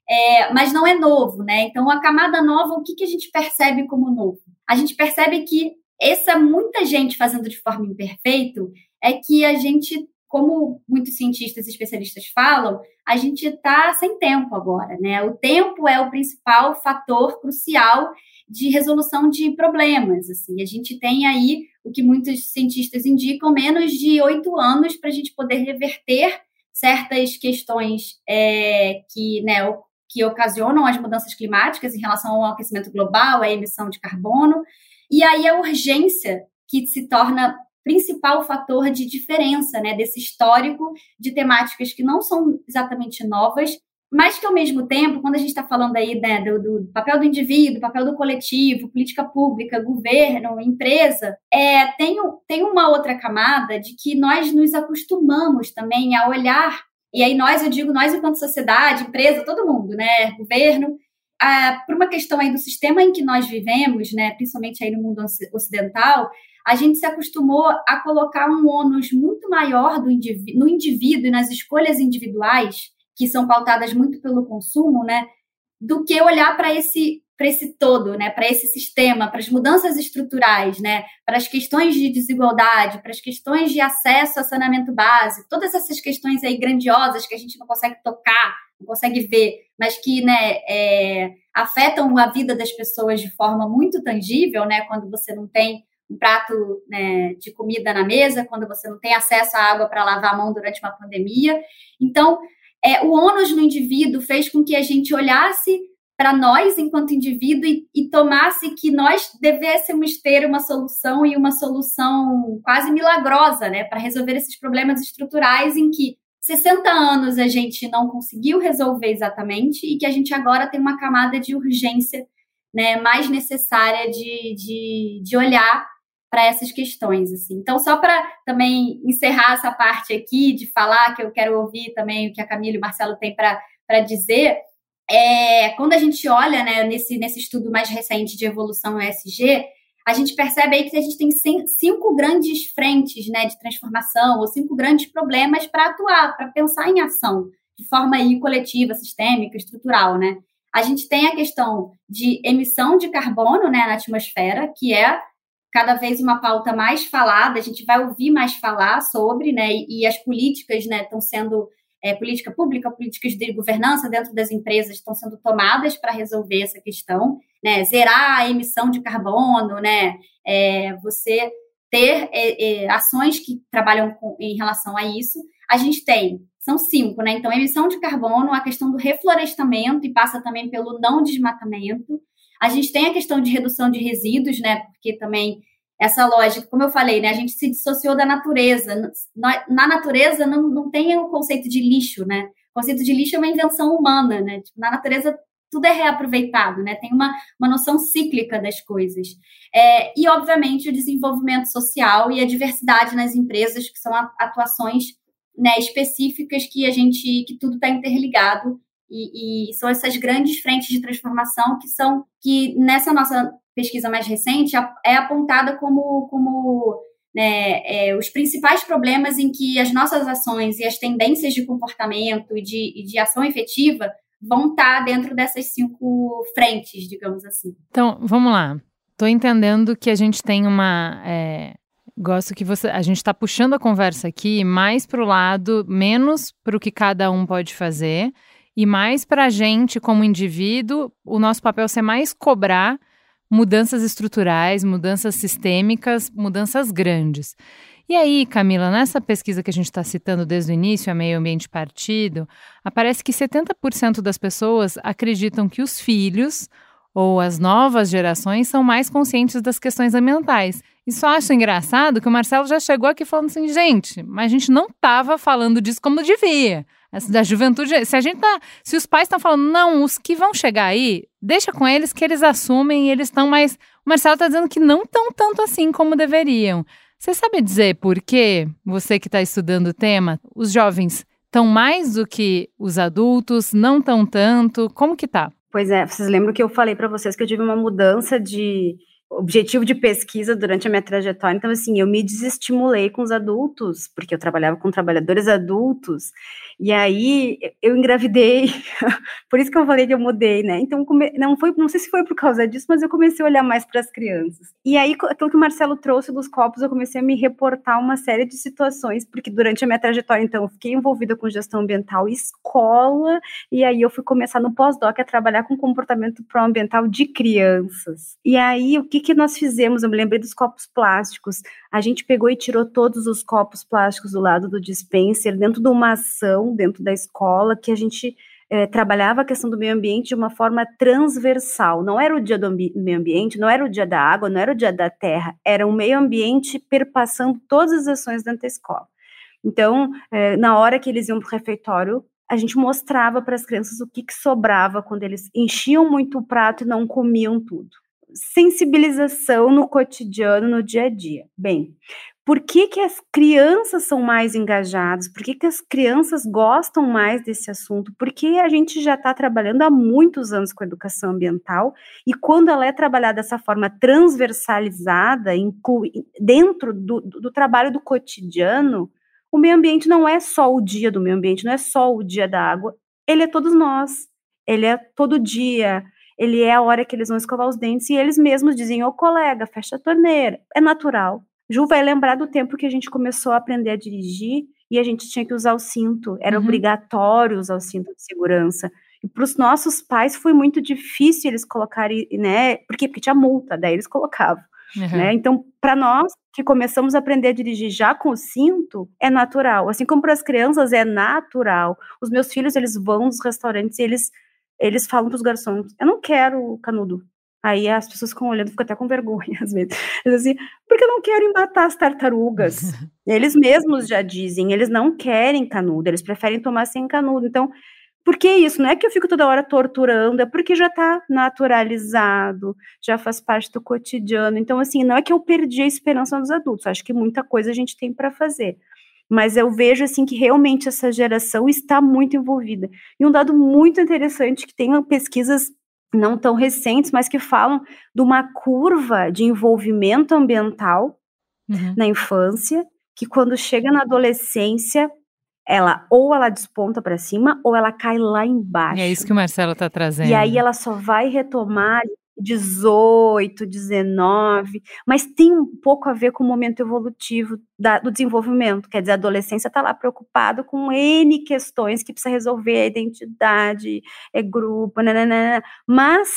é, mas não é novo, né? Então, a camada nova, o que, que a gente percebe como novo? A gente percebe que essa muita gente fazendo de forma imperfeita é que a gente, como muitos cientistas e especialistas falam, a gente está sem tempo agora, né? O tempo é o principal fator crucial de resolução de problemas. Assim, a gente tem aí o que muitos cientistas indicam, menos de oito anos para a gente poder reverter certas questões é, que, né, que ocasionam as mudanças climáticas em relação ao aquecimento global, à emissão de carbono, e aí a urgência que se torna principal fator de diferença né, desse histórico de temáticas que não são exatamente novas, mas que ao mesmo tempo, quando a gente está falando aí né, do, do, papel do indivíduo, papel do coletivo, política pública, governo, empresa, é, tem, tem uma outra camada de que nós nos acostumamos também a olhar, e aí nós, eu digo nós enquanto sociedade, empresa, todo mundo, né, governo, por uma questão aí do sistema em que nós vivemos, né, principalmente aí no mundo ocidental, a gente se acostumou a colocar um ônus muito maior do indiví no indivíduo e nas escolhas individuais que são pautadas muito pelo consumo, né, do que olhar para esse para esse todo, né, para esse sistema, para as mudanças estruturais, né, para as questões de desigualdade, para as questões de acesso a saneamento básico, todas essas questões aí grandiosas que a gente não consegue tocar, não consegue ver, mas que, né, é, afetam a vida das pessoas de forma muito tangível, né, quando você não tem um prato né, de comida na mesa, quando você não tem acesso à água para lavar a mão durante uma pandemia. Então, é, o ônus no indivíduo fez com que a gente olhasse para nós enquanto indivíduo e, e, tomasse que nós devêssemos ter uma solução e uma solução quase milagrosa, né, para resolver esses problemas estruturais em que 60 anos a gente não conseguiu resolver exatamente e que a gente agora tem uma camada de urgência né, mais necessária de, de, de olhar para essas questões. Assim. Então, só para também encerrar essa parte aqui de falar, que eu quero ouvir também o que a Camila e o Marcelo têm para dizer, é, quando a gente olha né, nesse, nesse estudo mais recente de evolução ESG, a gente percebe aí que a gente tem cinco grandes frentes né, de transformação, ou cinco grandes problemas para atuar, para pensar em ação, de forma aí coletiva, sistêmica, estrutural. Né? A gente tem a questão de emissão de carbono né, na atmosfera, que é cada vez uma pauta mais falada, a gente vai ouvir mais falar sobre, né? E, e as políticas, né, estão sendo é, política pública, políticas de governança dentro das empresas estão sendo tomadas para resolver essa questão, né? Zerar a emissão de carbono, né? É, você ter é, é ações que trabalham com, em relação a isso. A gente tem, são cinco, né? Então, emissão de carbono, a questão do reflorestamento e passa também pelo não desmatamento, a gente tem a questão de redução de resíduos, né? Porque também essa lógica, como eu falei, né? A gente se dissociou da natureza. Na natureza não, não tem o conceito de lixo, né? O conceito de lixo é uma invenção humana, né? Tipo, na natureza tudo é reaproveitado, né? Tem uma, uma noção cíclica das coisas. É, e, obviamente, o desenvolvimento social e a diversidade nas empresas, que são atuações né, específicas que a gente, que tudo está interligado e, e, são essas grandes frentes de transformação que são que nessa nossa pesquisa mais recente é apontada como, como né, é, os principais problemas em que as nossas ações e as tendências de comportamento e de, e de ação efetiva vão estar dentro dessas cinco frentes, digamos assim. Então, vamos lá. Estou entendendo que a gente tem uma. É, gosto que você. A gente está puxando a conversa aqui mais para o lado, menos para o que cada um pode fazer e mais para a gente, como indivíduo, o nosso papel ser mais cobrar mudanças estruturais, mudanças sistêmicas, mudanças grandes. E aí, Camila, nessa pesquisa que a gente está citando desde o início, a Meio Ambiente Partido, aparece que 70% das pessoas acreditam que os filhos ou as novas gerações são mais conscientes das questões ambientais. E só acho engraçado que o Marcelo já chegou aqui falando assim, gente, mas a gente não estava falando disso como devia da juventude. Se a gente tá, se os pais estão falando, não, os que vão chegar aí, deixa com eles que eles assumem eles estão mais. O Marcelo está dizendo que não estão tanto assim como deveriam. Você sabe dizer por que você que está estudando o tema, os jovens estão mais do que os adultos, não tão tanto? Como que tá? Pois é, vocês lembram que eu falei para vocês que eu tive uma mudança de objetivo de pesquisa durante a minha trajetória. Então, assim, eu me desestimulei com os adultos, porque eu trabalhava com trabalhadores adultos, e aí eu engravidei, por isso que eu falei que eu mudei, né? Então, come... não foi, não sei se foi por causa disso, mas eu comecei a olhar mais para as crianças. E aí, aquilo que o Marcelo trouxe dos copos, eu comecei a me reportar uma série de situações, porque durante a minha trajetória, então, eu fiquei envolvida com gestão ambiental escola, e aí eu fui começar no pós-doc a trabalhar com comportamento pró-ambiental de crianças. E aí, o que, que nós fizemos? Eu me lembrei dos copos plásticos. A gente pegou e tirou todos os copos plásticos do lado do dispenser, dentro de uma ação, dentro da escola, que a gente é, trabalhava a questão do meio ambiente de uma forma transversal. Não era o dia do meio ambiente, não era o dia da água, não era o dia da terra, era o meio ambiente perpassando todas as ações dentro da escola. Então, é, na hora que eles iam para o refeitório, a gente mostrava para as crianças o que, que sobrava quando eles enchiam muito o prato e não comiam tudo sensibilização no cotidiano, no dia a dia. Bem, por que, que as crianças são mais engajadas? Por que, que as crianças gostam mais desse assunto? Porque a gente já está trabalhando há muitos anos com educação ambiental e quando ela é trabalhada dessa forma transversalizada, inclui, dentro do, do trabalho do cotidiano, o meio ambiente não é só o dia do meio ambiente, não é só o dia da água, ele é todos nós, ele é todo dia, ele é a hora que eles vão escovar os dentes e eles mesmos dizem, ô colega, fecha a torneira. É natural. Ju vai lembrar do tempo que a gente começou a aprender a dirigir e a gente tinha que usar o cinto. Era uhum. obrigatório usar o cinto de segurança. E para os nossos pais foi muito difícil eles colocarem, né? Por quê? Porque tinha multa, daí eles colocavam. Uhum. Né? Então, para nós que começamos a aprender a dirigir já com o cinto, é natural. Assim como para as crianças é natural. Os meus filhos, eles vão nos restaurantes e eles eles falam para os garçons: eu não quero canudo. Aí as pessoas ficam olhando, ficam até com vergonha às vezes. Assim, porque eu não quero embatar as tartarugas. eles mesmos já dizem, eles não querem canudo, eles preferem tomar sem canudo. Então, por que isso? Não é que eu fico toda hora torturando, é porque já está naturalizado, já faz parte do cotidiano. Então, assim, não é que eu perdi a esperança dos adultos, acho que muita coisa a gente tem para fazer. Mas eu vejo, assim, que realmente essa geração está muito envolvida. E um dado muito interessante, que tem pesquisas não tão recentes, mas que falam de uma curva de envolvimento ambiental uhum. na infância, que quando chega na adolescência, ela ou ela desponta para cima ou ela cai lá embaixo. É isso que o Marcelo está trazendo. E aí ela só vai retomar 18, 19, mas tem um pouco a ver com o momento evolutivo da, do desenvolvimento. Quer dizer, a adolescência está lá preocupado com N questões que precisa resolver, a identidade, é grupo, nananana. mas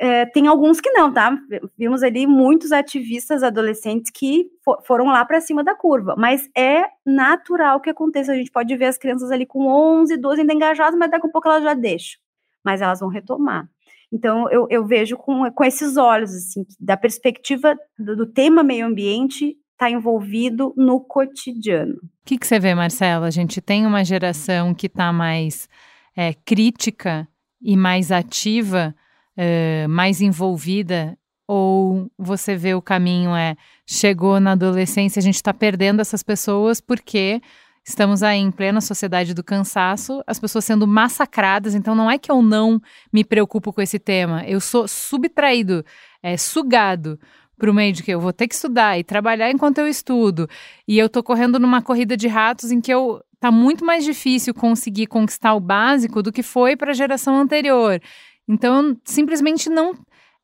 é, tem alguns que não, tá? Vimos ali muitos ativistas adolescentes que for, foram lá para cima da curva, mas é natural que aconteça. A gente pode ver as crianças ali com 11, 12 ainda engajadas, mas daqui a pouco elas já deixam. Mas elas vão retomar. Então, eu, eu vejo com, com esses olhos, assim, da perspectiva do, do tema meio ambiente está envolvido no cotidiano. O que, que você vê, Marcela? A gente tem uma geração que está mais é, crítica e mais ativa, é, mais envolvida, ou você vê o caminho é chegou na adolescência, a gente está perdendo essas pessoas porque Estamos aí em plena sociedade do cansaço, as pessoas sendo massacradas. Então, não é que eu não me preocupo com esse tema, eu sou subtraído, é, sugado para o meio de que eu vou ter que estudar e trabalhar enquanto eu estudo. E eu tô correndo numa corrida de ratos em que eu tá muito mais difícil conseguir conquistar o básico do que foi para a geração anterior. Então, eu simplesmente não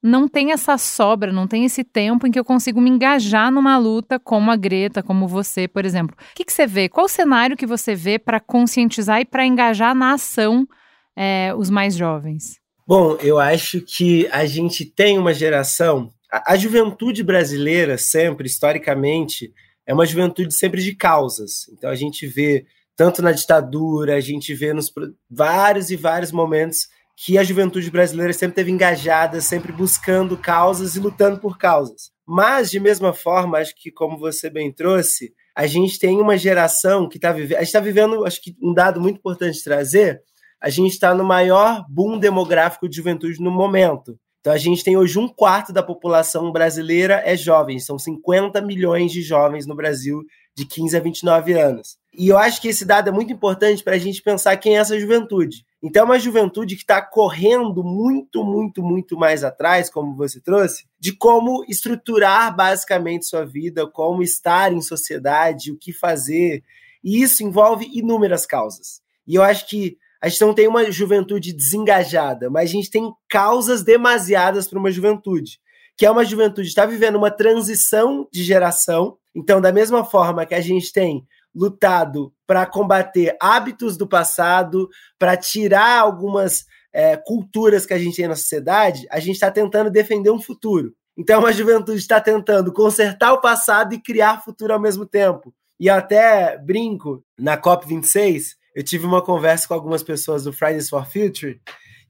não tem essa sobra, não tem esse tempo em que eu consigo me engajar numa luta como a Greta, como você, por exemplo. O que, que você vê? Qual o cenário que você vê para conscientizar e para engajar na ação é, os mais jovens? Bom, eu acho que a gente tem uma geração. A, a juventude brasileira, sempre, historicamente, é uma juventude sempre de causas. Então a gente vê, tanto na ditadura, a gente vê nos vários e vários momentos que a juventude brasileira sempre teve engajada, sempre buscando causas e lutando por causas. Mas, de mesma forma, acho que, como você bem trouxe, a gente tem uma geração que está vivendo. A gente está vivendo, acho que um dado muito importante trazer: a gente está no maior boom demográfico de juventude no momento. Então, a gente tem hoje um quarto da população brasileira é jovem, são 50 milhões de jovens no Brasil de 15 a 29 anos. E eu acho que esse dado é muito importante para a gente pensar quem é essa juventude. Então, é uma juventude que está correndo muito, muito, muito mais atrás, como você trouxe, de como estruturar basicamente sua vida, como estar em sociedade, o que fazer. E isso envolve inúmeras causas. E eu acho que a gente não tem uma juventude desengajada, mas a gente tem causas demasiadas para uma juventude, que é uma juventude que está vivendo uma transição de geração. Então, da mesma forma que a gente tem lutado para combater hábitos do passado, para tirar algumas é, culturas que a gente tem na sociedade, a gente está tentando defender um futuro. Então a juventude está tentando consertar o passado e criar futuro ao mesmo tempo. E até brinco, na COP26, eu tive uma conversa com algumas pessoas do Fridays for Future,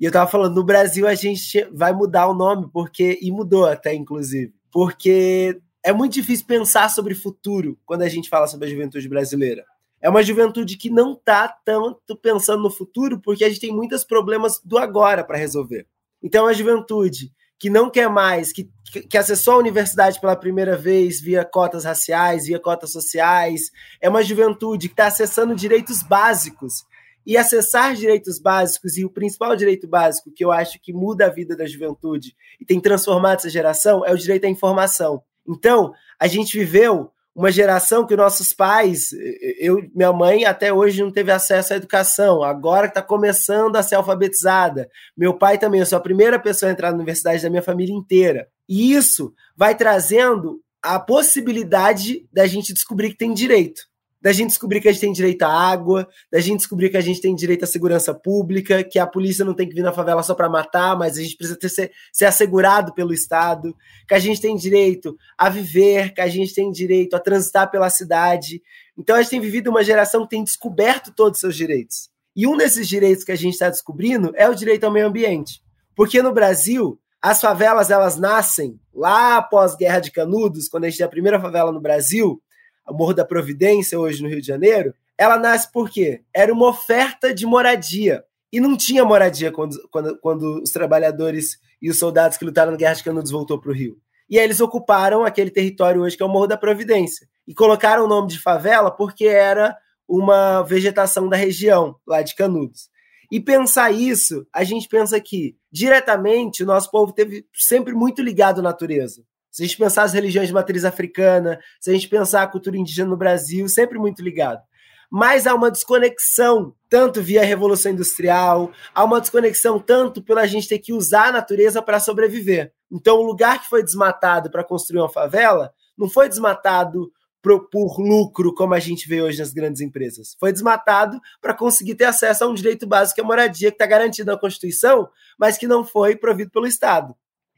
e eu estava falando, no Brasil a gente vai mudar o nome, porque e mudou até, inclusive, porque é muito difícil pensar sobre futuro quando a gente fala sobre a juventude brasileira. É uma juventude que não está tanto pensando no futuro porque a gente tem muitos problemas do agora para resolver. Então, uma juventude que não quer mais, que, que acessou a universidade pela primeira vez via cotas raciais, via cotas sociais, é uma juventude que está acessando direitos básicos. E acessar direitos básicos, e o principal direito básico que eu acho que muda a vida da juventude e tem transformado essa geração é o direito à informação. Então, a gente viveu uma geração que nossos pais, eu, minha mãe até hoje não teve acesso à educação, agora está começando a ser alfabetizada. Meu pai também, eu sou a primeira pessoa a entrar na universidade da minha família inteira. E isso vai trazendo a possibilidade da gente descobrir que tem direito da gente descobrir que a gente tem direito à água, da gente descobrir que a gente tem direito à segurança pública, que a polícia não tem que vir na favela só para matar, mas a gente precisa ter, ser, ser assegurado pelo Estado, que a gente tem direito a viver, que a gente tem direito a transitar pela cidade. Então a gente tem vivido uma geração que tem descoberto todos os seus direitos. E um desses direitos que a gente está descobrindo é o direito ao meio ambiente. Porque no Brasil, as favelas elas nascem lá após Guerra de Canudos, quando a gente tem a primeira favela no Brasil, a Morro da Providência, hoje no Rio de Janeiro. Ela nasce por quê? Era uma oferta de moradia. E não tinha moradia quando, quando, quando os trabalhadores e os soldados que lutaram na Guerra de Canudos voltou para o Rio. E aí eles ocuparam aquele território hoje que é o Morro da Providência. E colocaram o nome de favela porque era uma vegetação da região, lá de Canudos. E pensar isso, a gente pensa que, diretamente, o nosso povo teve sempre muito ligado à natureza. Se a gente pensar as religiões de matriz africana, se a gente pensar a cultura indígena no Brasil, sempre muito ligado. Mas há uma desconexão, tanto via Revolução Industrial, há uma desconexão tanto pela gente ter que usar a natureza para sobreviver. Então, o lugar que foi desmatado para construir uma favela não foi desmatado por, lucro, como a gente vê hoje nas grandes empresas. Foi desmatado para conseguir ter acesso a um direito básico que é a moradia, que está garantido na Constituição, mas que não foi provido pelo Estado.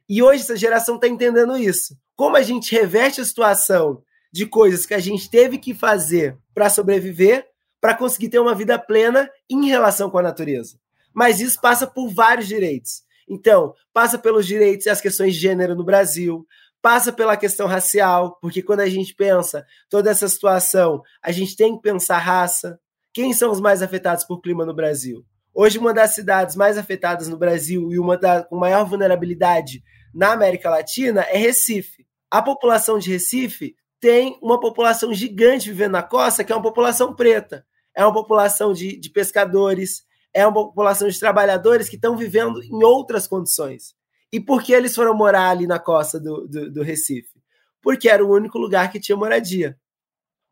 E hoje essa geração está entendendo isso. Como a gente reverte a situação de coisas que a gente teve que fazer para sobreviver, para conseguir ter uma vida plena em relação com a natureza. Mas isso passa por vários direitos. Então, passa pelos direitos e as questões de gênero no Brasil, passa pela questão racial, porque quando a gente pensa toda essa situação, a gente tem que pensar raça. Quem são os mais afetados por clima no Brasil? Hoje, uma das cidades mais afetadas no Brasil e uma da, com maior vulnerabilidade na América Latina é Recife. A população de Recife tem uma população gigante vivendo na costa, que é uma população preta. É uma população de, de pescadores, é uma população de trabalhadores que estão vivendo em outras condições. E por que eles foram morar ali na costa do, do, do Recife? Porque era o único lugar que tinha moradia.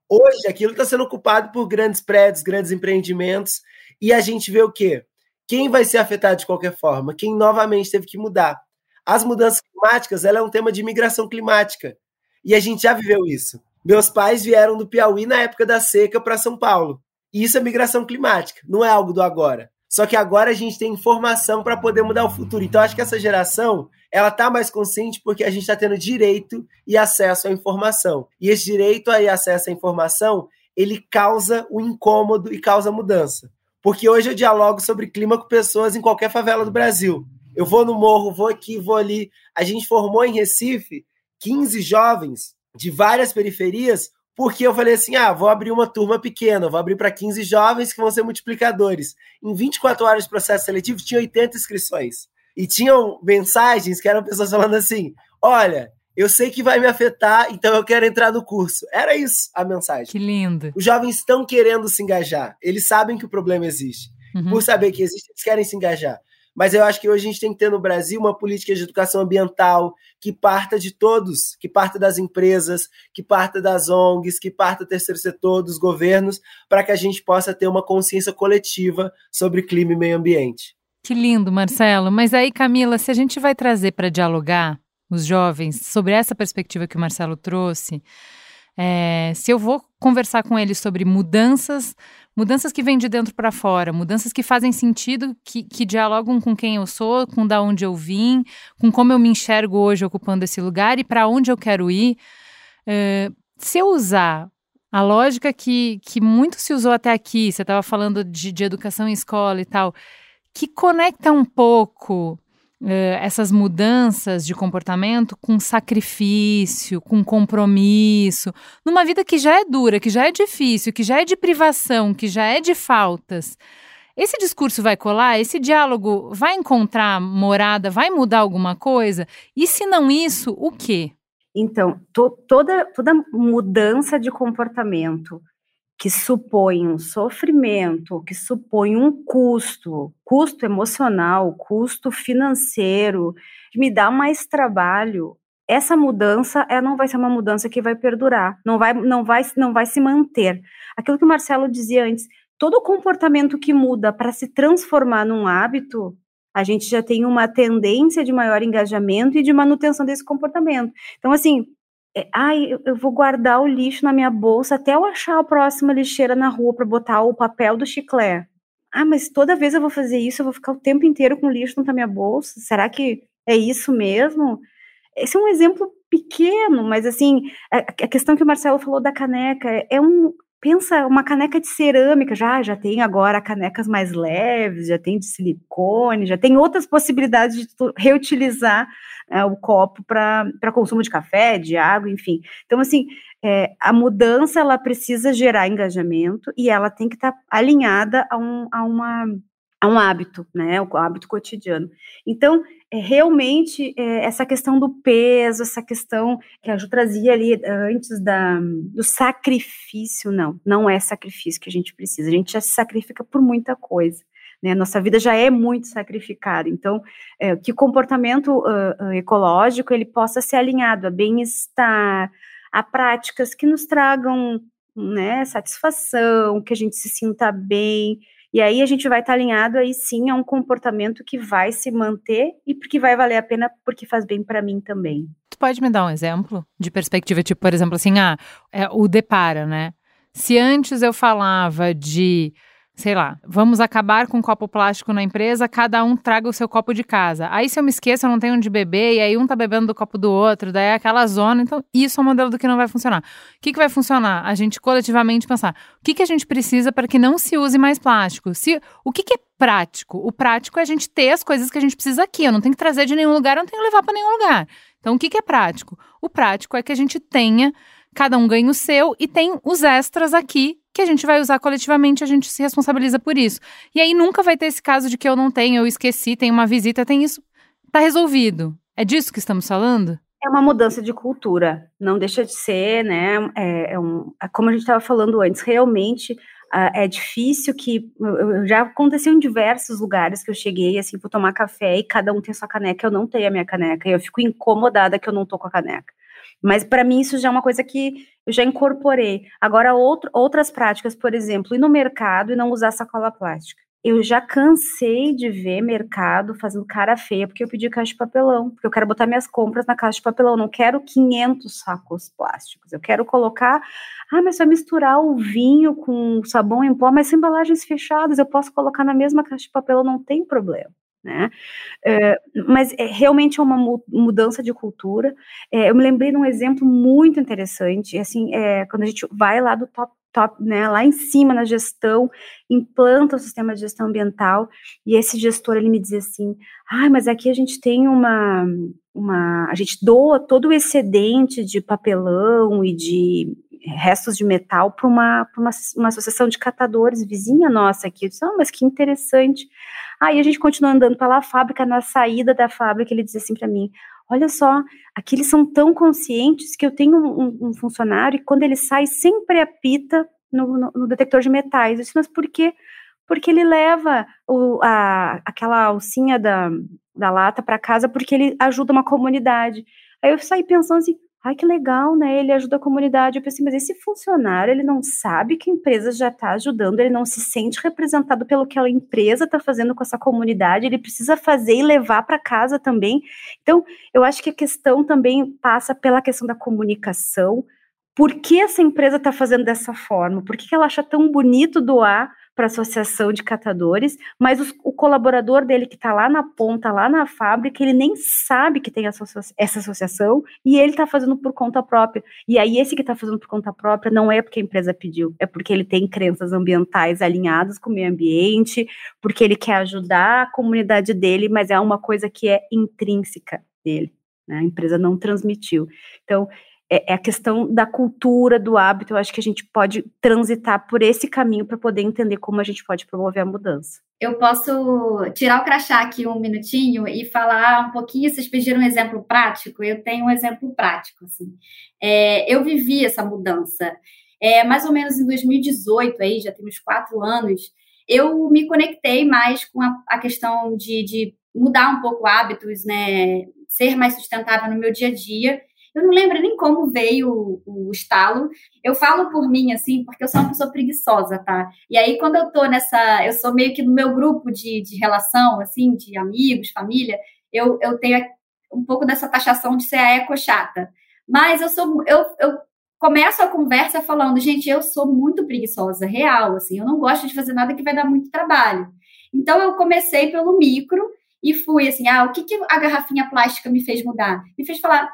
Hoje, aquilo está sendo ocupado por grandes prédios, grandes empreendimentos, e a gente vê o quê? Quem vai ser afetado de qualquer forma? Quem novamente teve que mudar. As mudanças climáticas, ela é um tema de migração climática. E a gente já viveu isso. Meus pais vieram do Piauí na época da seca para São Paulo. E isso é migração climática, não é algo do agora. Só que agora a gente tem informação para poder mudar o futuro. Então acho que essa geração ela tá mais consciente porque a gente está tendo direito e acesso à informação. E esse direito e acesso à informação ele causa o incômodo e causa mudança. Porque hoje eu dialogo sobre clima com pessoas em qualquer favela do Brasil. Eu vou no morro, vou aqui, vou ali. A gente formou em Recife 15 jovens de várias periferias porque eu falei assim: ah, vou abrir uma turma pequena, vou abrir para 15 jovens que vão ser multiplicadores. Em 24 horas de processo seletivo, tinha 80 inscrições. E tinham mensagens que eram pessoas falando assim: olha, eu sei que vai me afetar, então eu quero entrar no curso. Era isso a mensagem. Que lindo. Os jovens estão querendo se engajar. Eles sabem que o problema existe. Uhum. Por saber que existe, eles querem se engajar. Mas eu acho que hoje a gente tem que ter no Brasil uma política de educação ambiental que parta de todos, que parta das empresas, que parta das ONGs, que parta do terceiro setor, dos governos, para que a gente possa ter uma consciência coletiva sobre clima e meio ambiente. Que lindo, Marcelo. Mas aí, Camila, se a gente vai trazer para dialogar os jovens sobre essa perspectiva que o Marcelo trouxe, é, se eu vou conversar com eles sobre mudanças mudanças que vêm de dentro para fora, mudanças que fazem sentido, que, que, dialogam com quem eu sou, com da onde eu vim, com como eu me enxergo hoje ocupando esse lugar e para onde eu quero ir. Uh, se eu usar a lógica que, que muito se usou até aqui, você estava falando de, de educação em escola e tal, que conecta um pouco essas mudanças de comportamento com sacrifício, com compromisso, numa vida que já é dura, que já é difícil, que já é de privação, que já é de faltas. Esse discurso vai colar? Esse diálogo vai encontrar morada? Vai mudar alguma coisa? E se não isso, o quê? Então, to, toda, toda mudança de comportamento que supõe um sofrimento, que supõe um custo, custo emocional, custo financeiro, que me dá mais trabalho, essa mudança ela não vai ser uma mudança que vai perdurar, não vai, não vai, não vai se manter. Aquilo que o Marcelo dizia antes, todo comportamento que muda para se transformar num hábito, a gente já tem uma tendência de maior engajamento e de manutenção desse comportamento. Então, assim, é, ai, eu, vou guardar o lixo na minha bolsa até eu achar a próxima lixeira na rua para botar o papel do chiclete. Ah, mas toda vez eu vou fazer isso, eu vou ficar o tempo inteiro com o lixo na minha bolsa. Será que é isso mesmo? Esse é um exemplo pequeno, mas assim, a, a questão que o Marcelo falou da caneca é um pensa uma caneca de cerâmica, já já tem agora canecas mais leves, já tem de silicone, já tem outras possibilidades de reutilizar é, o copo para consumo de café, de água, enfim. Então, assim, é, a mudança ela precisa gerar engajamento e ela tem que estar tá alinhada a, um, a uma a um hábito, né, o hábito cotidiano. Então, é, realmente, é, essa questão do peso, essa questão que a Ju trazia ali antes da, do sacrifício, não, não é sacrifício que a gente precisa, a gente já se sacrifica por muita coisa. Né? Nossa vida já é muito sacrificada. Então, é, que o comportamento uh, ecológico ele possa ser alinhado a bem-estar, a práticas que nos tragam né, satisfação, que a gente se sinta bem. E aí a gente vai estar alinhado aí sim a um comportamento que vai se manter e porque vai valer a pena porque faz bem para mim também. Tu pode me dar um exemplo de perspectiva, tipo, por exemplo, assim, ah, é, o depara, né? Se antes eu falava de sei lá, vamos acabar com copo plástico na empresa, cada um traga o seu copo de casa. Aí se eu me esqueço, eu não tenho onde beber, e aí um tá bebendo do copo do outro, daí é aquela zona. Então, isso é um modelo do que não vai funcionar. O que, que vai funcionar? A gente coletivamente pensar, o que, que a gente precisa para que não se use mais plástico? Se, o que, que é prático? O prático é a gente ter as coisas que a gente precisa aqui. Eu não tenho que trazer de nenhum lugar, eu não tenho que levar para nenhum lugar. Então, o que, que é prático? O prático é que a gente tenha cada um ganha o seu e tem os extras aqui que a gente vai usar coletivamente, a gente se responsabiliza por isso. E aí nunca vai ter esse caso de que eu não tenho, eu esqueci, tem uma visita, tem isso. Tá resolvido. É disso que estamos falando? É uma mudança de cultura, não deixa de ser, né? É, é um, é como a gente estava falando antes, realmente é difícil que já aconteceu em diversos lugares que eu cheguei assim para tomar café e cada um tem sua caneca, eu não tenho a minha caneca e eu fico incomodada que eu não tô com a caneca. Mas para mim isso já é uma coisa que eu já incorporei. Agora, outro, outras práticas, por exemplo, ir no mercado e não usar sacola plástica. Eu já cansei de ver mercado fazendo cara feia porque eu pedi caixa de papelão, porque eu quero botar minhas compras na caixa de papelão, não quero 500 sacos plásticos. Eu quero colocar, ah, mas vai misturar o vinho com sabão em pó, mas embalagens fechadas, eu posso colocar na mesma caixa de papelão, não tem problema né? É, mas é, realmente é uma mudança de cultura. É, eu me lembrei de um exemplo muito interessante, assim, é, quando a gente vai lá do top top, né, lá em cima na gestão, implanta o sistema de gestão ambiental, e esse gestor ele me dizia assim: "Ah, mas aqui a gente tem uma uma a gente doa todo o excedente de papelão e de restos de metal para uma, uma, uma associação de catadores vizinha nossa aqui. Eu disse, ah, mas que interessante. Aí a gente continua andando pela fábrica, na saída da fábrica, ele dizia assim para mim: Olha só, aqui eles são tão conscientes que eu tenho um, um funcionário e quando ele sai, sempre apita no, no, no detector de metais. Eu disse, mas por quê? Porque ele leva o, a, aquela alcinha da, da lata para casa porque ele ajuda uma comunidade. Aí eu saí pensando assim, ai que legal, né? Ele ajuda a comunidade. Eu pensei, mas esse funcionário, ele não sabe que a empresa já está ajudando, ele não se sente representado pelo que a empresa está fazendo com essa comunidade, ele precisa fazer e levar para casa também. Então, eu acho que a questão também passa pela questão da comunicação. Por que essa empresa está fazendo dessa forma? Por que ela acha tão bonito doar para a associação de catadores, mas os, o colaborador dele que está lá na ponta, lá na fábrica, ele nem sabe que tem essa, essa associação e ele está fazendo por conta própria. E aí, esse que está fazendo por conta própria não é porque a empresa pediu, é porque ele tem crenças ambientais alinhadas com o meio ambiente, porque ele quer ajudar a comunidade dele, mas é uma coisa que é intrínseca dele. Né? A empresa não transmitiu. Então, é, é, a questão da cultura, do hábito. Eu acho que a gente pode transitar por esse caminho para poder entender como a gente pode promover a mudança. Eu posso tirar o crachá aqui um minutinho e falar um pouquinho. Vocês pediram um exemplo prático. Eu tenho um exemplo prático. Assim. É, eu vivi essa mudança. É, mais ou menos em 2018, aí já temos quatro anos, eu me conectei mais com a, a questão de, de mudar um pouco hábitos, né? Ser mais sustentável no meu dia a dia eu não lembro nem como veio o, o estalo. Eu falo por mim, assim, porque eu sou uma pessoa preguiçosa, tá? E aí, quando eu tô nessa. Eu sou meio que no meu grupo de, de relação, assim, de amigos, família, eu, eu tenho um pouco dessa taxação de ser a eco chata. Mas eu sou. Eu, eu começo a conversa falando, gente, eu sou muito preguiçosa, real, assim, eu não gosto de fazer nada que vai dar muito trabalho. Então, eu comecei pelo micro e fui assim, ah, o que, que a garrafinha plástica me fez mudar? Me fez falar,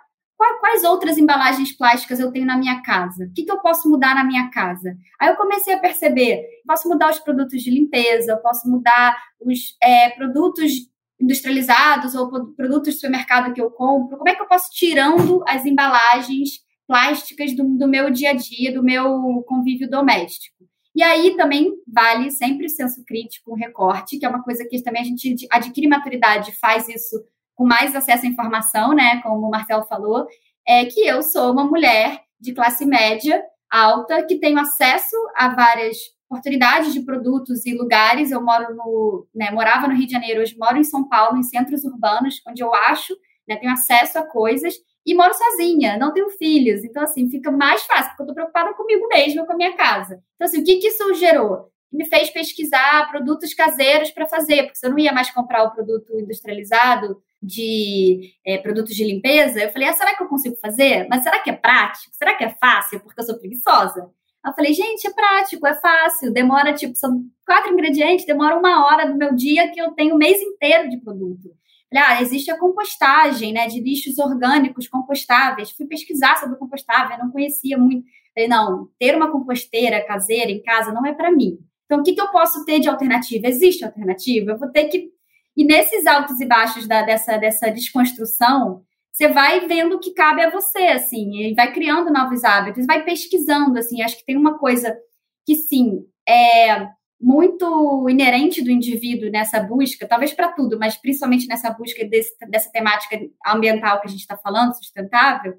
quais outras embalagens plásticas eu tenho na minha casa? O que, que eu posso mudar na minha casa? Aí eu comecei a perceber, posso mudar os produtos de limpeza, eu posso mudar os é, produtos industrializados ou produtos de supermercado que eu compro, como é que eu posso tirando as embalagens plásticas do, do meu dia a dia, do meu convívio doméstico? E aí também vale sempre o senso crítico, o recorte, que é uma coisa que também a gente adquire maturidade, faz isso com mais acesso à informação, né? Como o Marcelo falou, é que eu sou uma mulher de classe média alta que tenho acesso a várias oportunidades de produtos e lugares. Eu moro no, né, morava no Rio de Janeiro, hoje moro em São Paulo, em centros urbanos, onde eu acho, né, tenho acesso a coisas e moro sozinha, não tenho filhos. Então, assim, fica mais fácil, porque eu estou preocupada comigo mesma, com a minha casa. Então, assim, o que, que isso gerou? Me fez pesquisar produtos caseiros para fazer, porque eu não ia mais comprar o produto industrializado de é, produtos de limpeza, eu falei, ah, será que eu consigo fazer? Mas será que é prático? Será que é fácil? Porque eu sou preguiçosa. Eu falei, gente, é prático, é fácil, demora, tipo, são quatro ingredientes, demora uma hora do meu dia que eu tenho o mês inteiro de produto. Ah, existe a compostagem, né, de lixos orgânicos compostáveis. Fui pesquisar sobre compostável, não conhecia muito. Falei, não, ter uma composteira caseira em casa não é para mim. Então, o que, que eu posso ter de alternativa? Existe alternativa? Eu vou ter que. E nesses altos e baixos da, dessa, dessa desconstrução, você vai vendo o que cabe a você, assim, e vai criando novos hábitos, vai pesquisando, assim. Acho que tem uma coisa que, sim, é muito inerente do indivíduo nessa busca, talvez para tudo, mas principalmente nessa busca desse, dessa temática ambiental que a gente está falando, sustentável,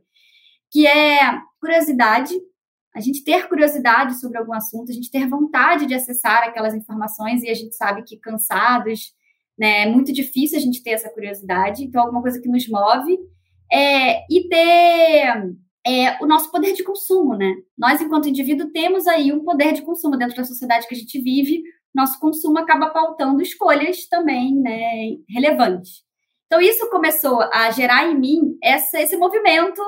que é curiosidade, a gente ter curiosidade sobre algum assunto, a gente ter vontade de acessar aquelas informações e a gente sabe que cansados, né, é muito difícil a gente ter essa curiosidade, então alguma coisa que nos move é, e ter é, o nosso poder de consumo, né? Nós, enquanto indivíduo, temos aí um poder de consumo dentro da sociedade que a gente vive. Nosso consumo acaba pautando escolhas também, né, relevantes. Então, isso começou a gerar em mim essa, esse movimento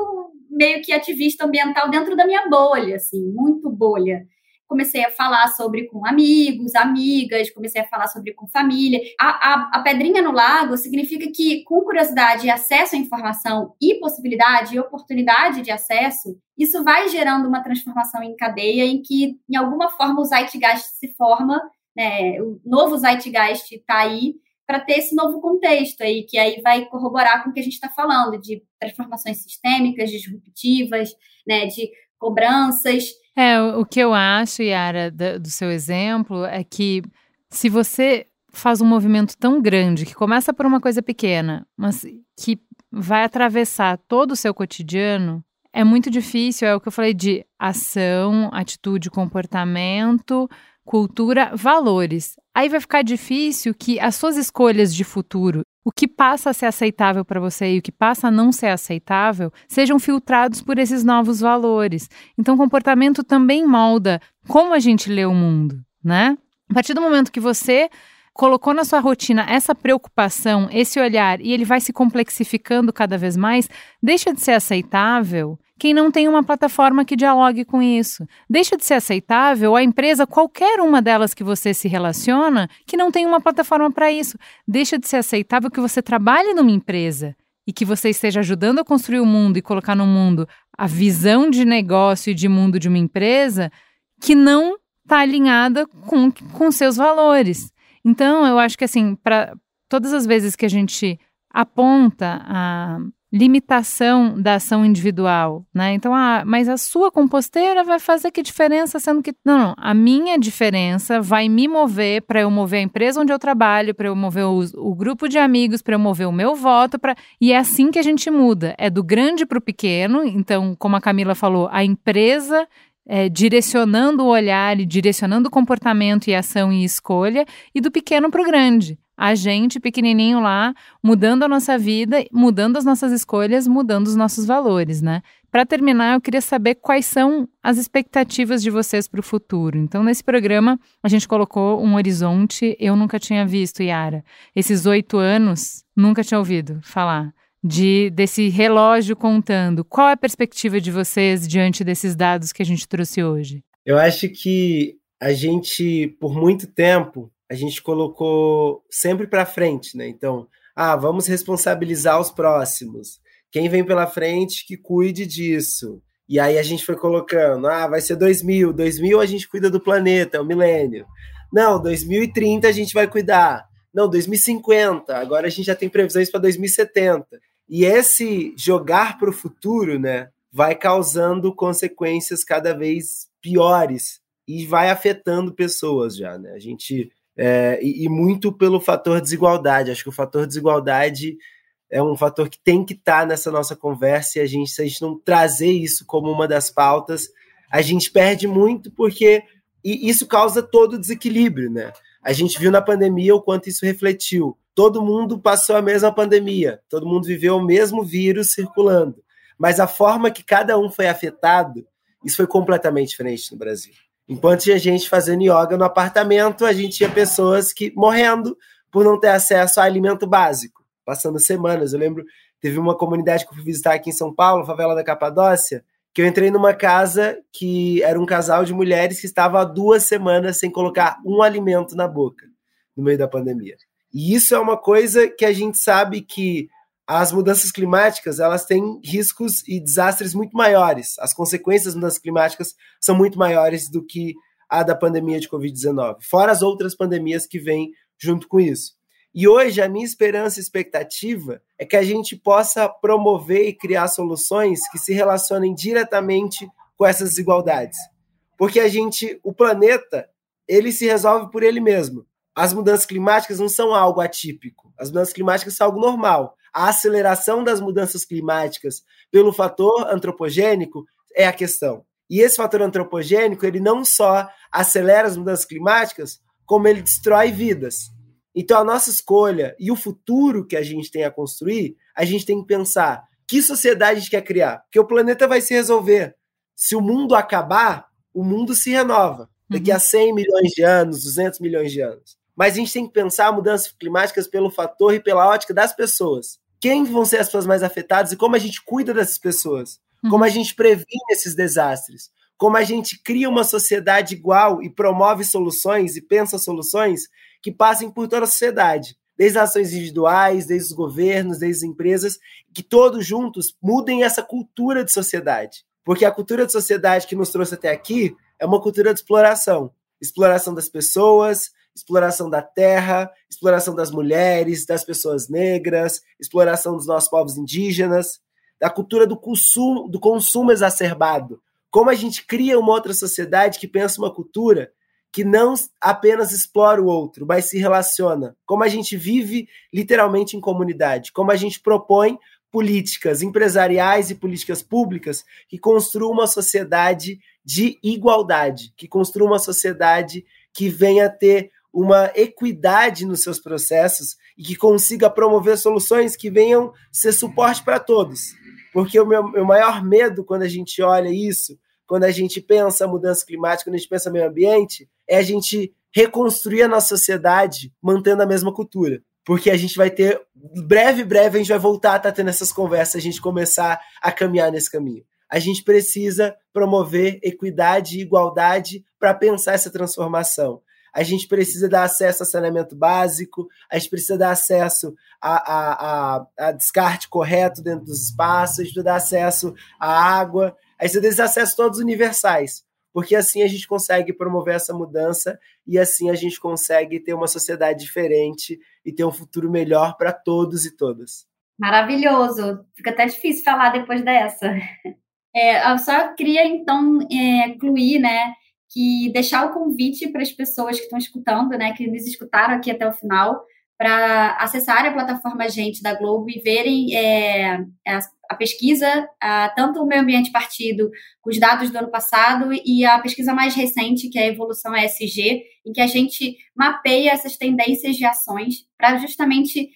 meio que ativista ambiental dentro da minha bolha, assim, muito bolha comecei a falar sobre com amigos, amigas, comecei a falar sobre com família. A, a, a pedrinha no lago significa que, com curiosidade acesso à informação e possibilidade e oportunidade de acesso, isso vai gerando uma transformação em cadeia em que, em alguma forma, o Zeitgeist se forma, né? o novo Zeitgeist está aí para ter esse novo contexto aí, que aí vai corroborar com o que a gente está falando, de transformações sistêmicas, disruptivas, né, de cobranças, é, o que eu acho, Yara, do seu exemplo, é que se você faz um movimento tão grande, que começa por uma coisa pequena, mas que vai atravessar todo o seu cotidiano, é muito difícil, é o que eu falei de ação, atitude, comportamento, cultura, valores. Aí vai ficar difícil que as suas escolhas de futuro, o que passa a ser aceitável para você e o que passa a não ser aceitável, sejam filtrados por esses novos valores. Então, comportamento também molda como a gente lê o mundo, né? A partir do momento que você colocou na sua rotina essa preocupação, esse olhar, e ele vai se complexificando cada vez mais, deixa de ser aceitável quem não tem uma plataforma que dialogue com isso. Deixa de ser aceitável a empresa, qualquer uma delas que você se relaciona, que não tem uma plataforma para isso. Deixa de ser aceitável que você trabalhe numa empresa e que você esteja ajudando a construir o mundo e colocar no mundo a visão de negócio e de mundo de uma empresa que não está alinhada com, com seus valores. Então, eu acho que assim, para todas as vezes que a gente aponta a limitação da ação individual, né? Então, ah, mas a sua composteira vai fazer que diferença, sendo que não, não, a minha diferença vai me mover para eu mover a empresa onde eu trabalho, para eu mover o, o, grupo de amigos, para eu mover o meu voto, para e é assim que a gente muda, é do grande para o pequeno. Então, como a Camila falou, a empresa é, direcionando o olhar e direcionando o comportamento e ação e escolha, e do pequeno para o grande a gente pequenininho lá, mudando a nossa vida, mudando as nossas escolhas, mudando os nossos valores, né? Para terminar, eu queria saber quais são as expectativas de vocês para o futuro. Então, nesse programa, a gente colocou um horizonte. Eu nunca tinha visto, Yara. Esses oito anos, nunca tinha ouvido falar de desse relógio contando. Qual é a perspectiva de vocês diante desses dados que a gente trouxe hoje? Eu acho que a gente, por muito tempo, a gente colocou sempre para frente, né? Então, ah, vamos responsabilizar os próximos. quem vem pela frente que cuide disso. E aí a gente foi colocando, ah, vai ser 2000, 2000 a gente cuida do planeta, é o milênio. Não, 2030 a gente vai cuidar. Não, 2050, agora a gente já tem previsões para 2070. E esse jogar para o futuro, né, vai causando consequências cada vez piores e vai afetando pessoas já, né? A gente é, e, e, muito pelo fator desigualdade. Acho que o fator desigualdade é um fator que tem que estar tá nessa nossa conversa e a gente, se a gente não trazer isso como uma das pautas, a gente perde muito porque e isso causa todo o desequilíbrio, né? A gente viu na pandemia o quanto isso refletiu. Todo mundo passou a mesma pandemia, todo mundo viveu o mesmo vírus circulando, mas a forma que cada um foi afetado, isso foi completamente diferente no Brasil. Enquanto tinha gente fazendo yoga no apartamento, a gente tinha pessoas que morrendo por não ter acesso a alimento básico, passando semanas. Eu lembro, teve uma comunidade que eu fui visitar aqui em São Paulo, favela da Capadócia, que eu entrei numa casa que era um casal de mulheres que estava há duas semanas sem colocar um alimento na boca no meio da pandemia. E isso é uma coisa que a gente sabe que as mudanças climáticas elas têm riscos e desastres muito maiores. As consequências das mudanças climáticas são muito maiores do que a da pandemia de Covid-19, fora as outras pandemias que vêm junto com isso. E hoje a minha esperança e expectativa é que a gente possa promover e criar soluções que se relacionem diretamente com essas desigualdades. Porque a gente, o planeta, ele se resolve por ele mesmo. As mudanças climáticas não são algo atípico. As mudanças climáticas são algo normal. A aceleração das mudanças climáticas pelo fator antropogênico é a questão. E esse fator antropogênico, ele não só acelera as mudanças climáticas, como ele destrói vidas. Então, a nossa escolha e o futuro que a gente tem a construir, a gente tem que pensar que sociedade a gente quer criar. Porque o planeta vai se resolver. Se o mundo acabar, o mundo se renova. Daqui uhum. a 100 milhões de anos, 200 milhões de anos. Mas a gente tem que pensar mudanças climáticas pelo fator e pela ótica das pessoas. Quem vão ser as pessoas mais afetadas e como a gente cuida dessas pessoas. Uhum. Como a gente previne esses desastres. Como a gente cria uma sociedade igual e promove soluções e pensa soluções que passem por toda a sociedade, desde as ações individuais, desde os governos, desde as empresas, que todos juntos mudem essa cultura de sociedade. Porque a cultura de sociedade que nos trouxe até aqui é uma cultura de exploração exploração das pessoas, exploração da terra, exploração das mulheres, das pessoas negras, exploração dos nossos povos indígenas, da cultura do consumo, do consumo exacerbado. Como a gente cria uma outra sociedade que pensa uma cultura que não apenas explora o outro, mas se relaciona. Como a gente vive literalmente em comunidade, como a gente propõe políticas empresariais e políticas públicas que construam uma sociedade de igualdade, que construam uma sociedade que venha ter uma equidade nos seus processos e que consiga promover soluções que venham ser suporte para todos. Porque o meu, meu maior medo quando a gente olha isso quando a gente pensa mudança climática, quando a gente pensa meio ambiente, é a gente reconstruir a nossa sociedade mantendo a mesma cultura. Porque a gente vai ter, breve, breve, a gente vai voltar a estar tá tendo essas conversas, a gente começar a caminhar nesse caminho. A gente precisa promover equidade e igualdade para pensar essa transformação. A gente precisa dar acesso a saneamento básico, a gente precisa dar acesso a, a, a, a descarte correto dentro dos espaços, a gente precisa dar acesso à água, Aí você desses acessos todos universais, porque assim a gente consegue promover essa mudança e assim a gente consegue ter uma sociedade diferente e ter um futuro melhor para todos e todas. Maravilhoso. Fica até difícil falar depois dessa. É, eu só queria então é, incluir, né, que deixar o convite para as pessoas que estão escutando, né, que nos escutaram aqui até o final, para acessarem a plataforma Gente da Globo e verem é, as a pesquisa, tanto o Meio Ambiente Partido, os dados do ano passado, e a pesquisa mais recente, que é a Evolução ESG, em que a gente mapeia essas tendências de ações para justamente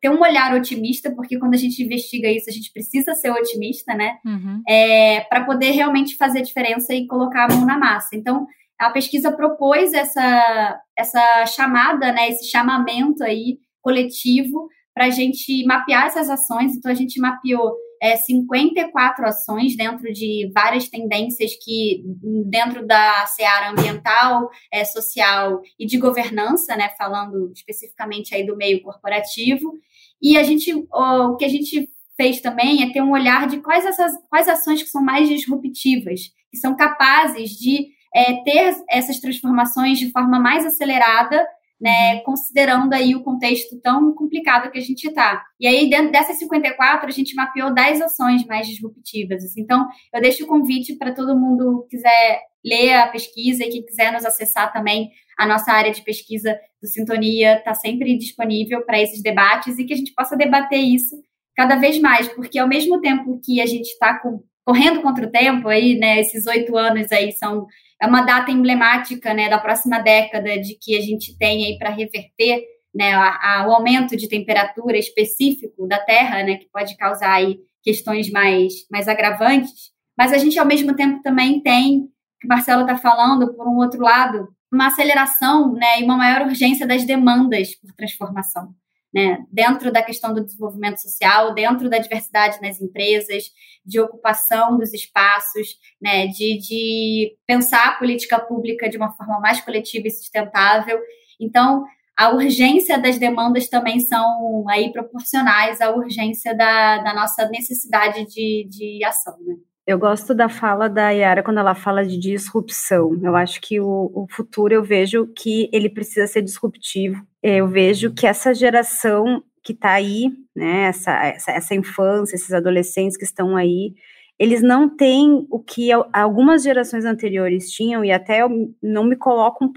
ter um olhar otimista, porque quando a gente investiga isso, a gente precisa ser otimista, né? Uhum. É, para poder realmente fazer diferença e colocar a mão na massa. Então, a pesquisa propôs essa, essa chamada, né, esse chamamento aí coletivo para a gente mapear essas ações. Então, a gente mapeou é, 54 ações dentro de várias tendências que, dentro da seara ambiental, é, social e de governança, né, falando especificamente aí do meio corporativo. E a gente, o que a gente fez também é ter um olhar de quais essas quais ações que são mais disruptivas, que são capazes de é, ter essas transformações de forma mais acelerada né, uhum. considerando aí o contexto tão complicado que a gente está. E aí, dentro dessas 54, a gente mapeou 10 ações mais disruptivas. Assim. Então, eu deixo o convite para todo mundo que quiser ler a pesquisa e que quiser nos acessar também. A nossa área de pesquisa do Sintonia está sempre disponível para esses debates e que a gente possa debater isso cada vez mais, porque ao mesmo tempo que a gente está correndo contra o tempo aí, né, esses oito anos aí são é uma data emblemática né, da próxima década de que a gente tem aí para reverter né, a, a, o aumento de temperatura específico da Terra, né, que pode causar aí questões mais, mais agravantes. Mas a gente, ao mesmo tempo, também tem, que o Marcelo está falando, por um outro lado, uma aceleração né, e uma maior urgência das demandas por transformação né, dentro da questão do desenvolvimento social, dentro da diversidade nas empresas, de ocupação dos espaços, né, de, de pensar a política pública de uma forma mais coletiva e sustentável. Então, a urgência das demandas também são aí proporcionais à urgência da, da nossa necessidade de, de ação. Né? Eu gosto da fala da Yara quando ela fala de disrupção. Eu acho que o, o futuro eu vejo que ele precisa ser disruptivo. Eu vejo que essa geração que está aí, né, essa, essa, essa infância, esses adolescentes que estão aí, eles não têm o que algumas gerações anteriores tinham, e até eu não me coloco,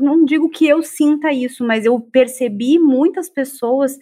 não digo que eu sinta isso, mas eu percebi muitas pessoas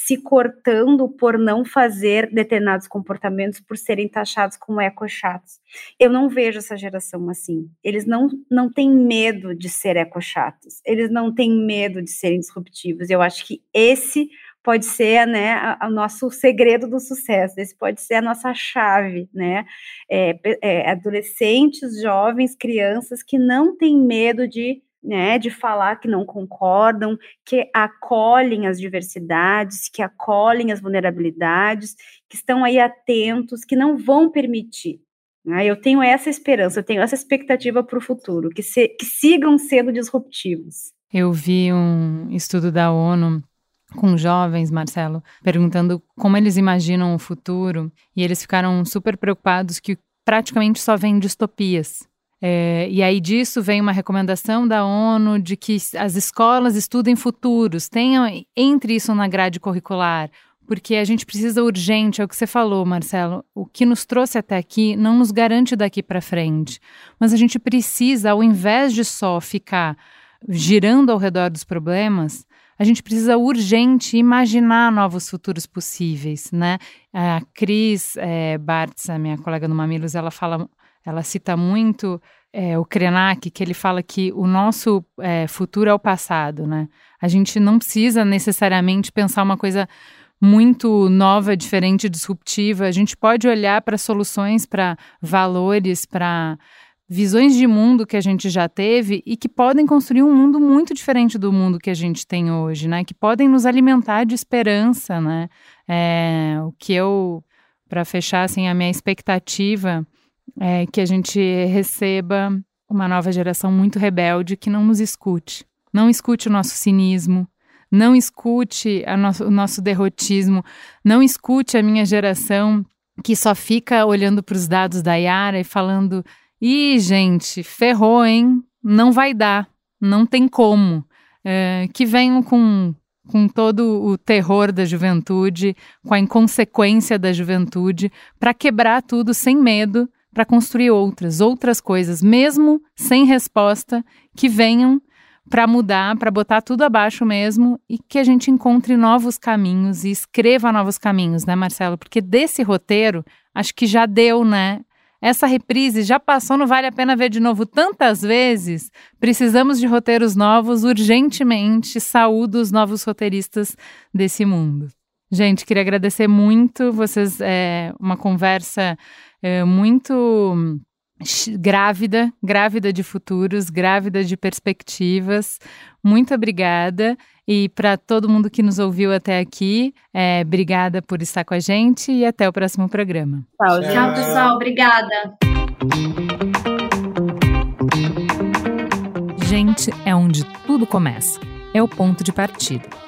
se cortando por não fazer determinados comportamentos, por serem taxados como ecochatos. Eu não vejo essa geração assim. Eles não, não têm medo de ser ecochatos, eles não têm medo de serem disruptivos. Eu acho que esse pode ser né, o nosso segredo do sucesso, esse pode ser a nossa chave, né? É, é, adolescentes, jovens, crianças que não têm medo de né, de falar que não concordam, que acolhem as diversidades, que acolhem as vulnerabilidades, que estão aí atentos, que não vão permitir. Né? Eu tenho essa esperança, eu tenho essa expectativa para o futuro, que, se, que sigam sendo disruptivos. Eu vi um estudo da ONU com jovens, Marcelo, perguntando como eles imaginam o futuro, e eles ficaram super preocupados que praticamente só vem distopias. É, e aí disso vem uma recomendação da ONU de que as escolas estudem futuros, tenham entre isso na grade curricular, porque a gente precisa urgente, é o que você falou, Marcelo, o que nos trouxe até aqui não nos garante daqui para frente, mas a gente precisa, ao invés de só ficar girando ao redor dos problemas, a gente precisa urgente imaginar novos futuros possíveis, né? A Cris é, Bartz, a minha colega no Mamilos, ela fala ela cita muito é, o Krenak, que ele fala que o nosso é, futuro é o passado, né? A gente não precisa necessariamente pensar uma coisa muito nova, diferente, disruptiva. A gente pode olhar para soluções, para valores, para visões de mundo que a gente já teve e que podem construir um mundo muito diferente do mundo que a gente tem hoje, né? Que podem nos alimentar de esperança, né? É, o que eu, para fechar assim, a minha expectativa é, que a gente receba uma nova geração muito rebelde que não nos escute. Não escute o nosso cinismo, não escute o nosso derrotismo, não escute a minha geração que só fica olhando para os dados da Yara e falando: ih, gente, ferrou, hein? Não vai dar, não tem como. É, que venham com, com todo o terror da juventude, com a inconsequência da juventude, para quebrar tudo sem medo para construir outras, outras coisas, mesmo sem resposta, que venham para mudar, para botar tudo abaixo mesmo e que a gente encontre novos caminhos e escreva novos caminhos, né, Marcelo? Porque desse roteiro, acho que já deu, né? Essa reprise já passou, não vale a pena ver de novo tantas vezes. Precisamos de roteiros novos urgentemente. Saúdo os novos roteiristas desse mundo. Gente, queria agradecer muito vocês, é, uma conversa é, muito grávida, grávida de futuros, grávida de perspectivas. Muito obrigada. E para todo mundo que nos ouviu até aqui, é, obrigada por estar com a gente e até o próximo programa. Tchau, Tchau pessoal. Obrigada. Gente é onde tudo começa. É o ponto de partida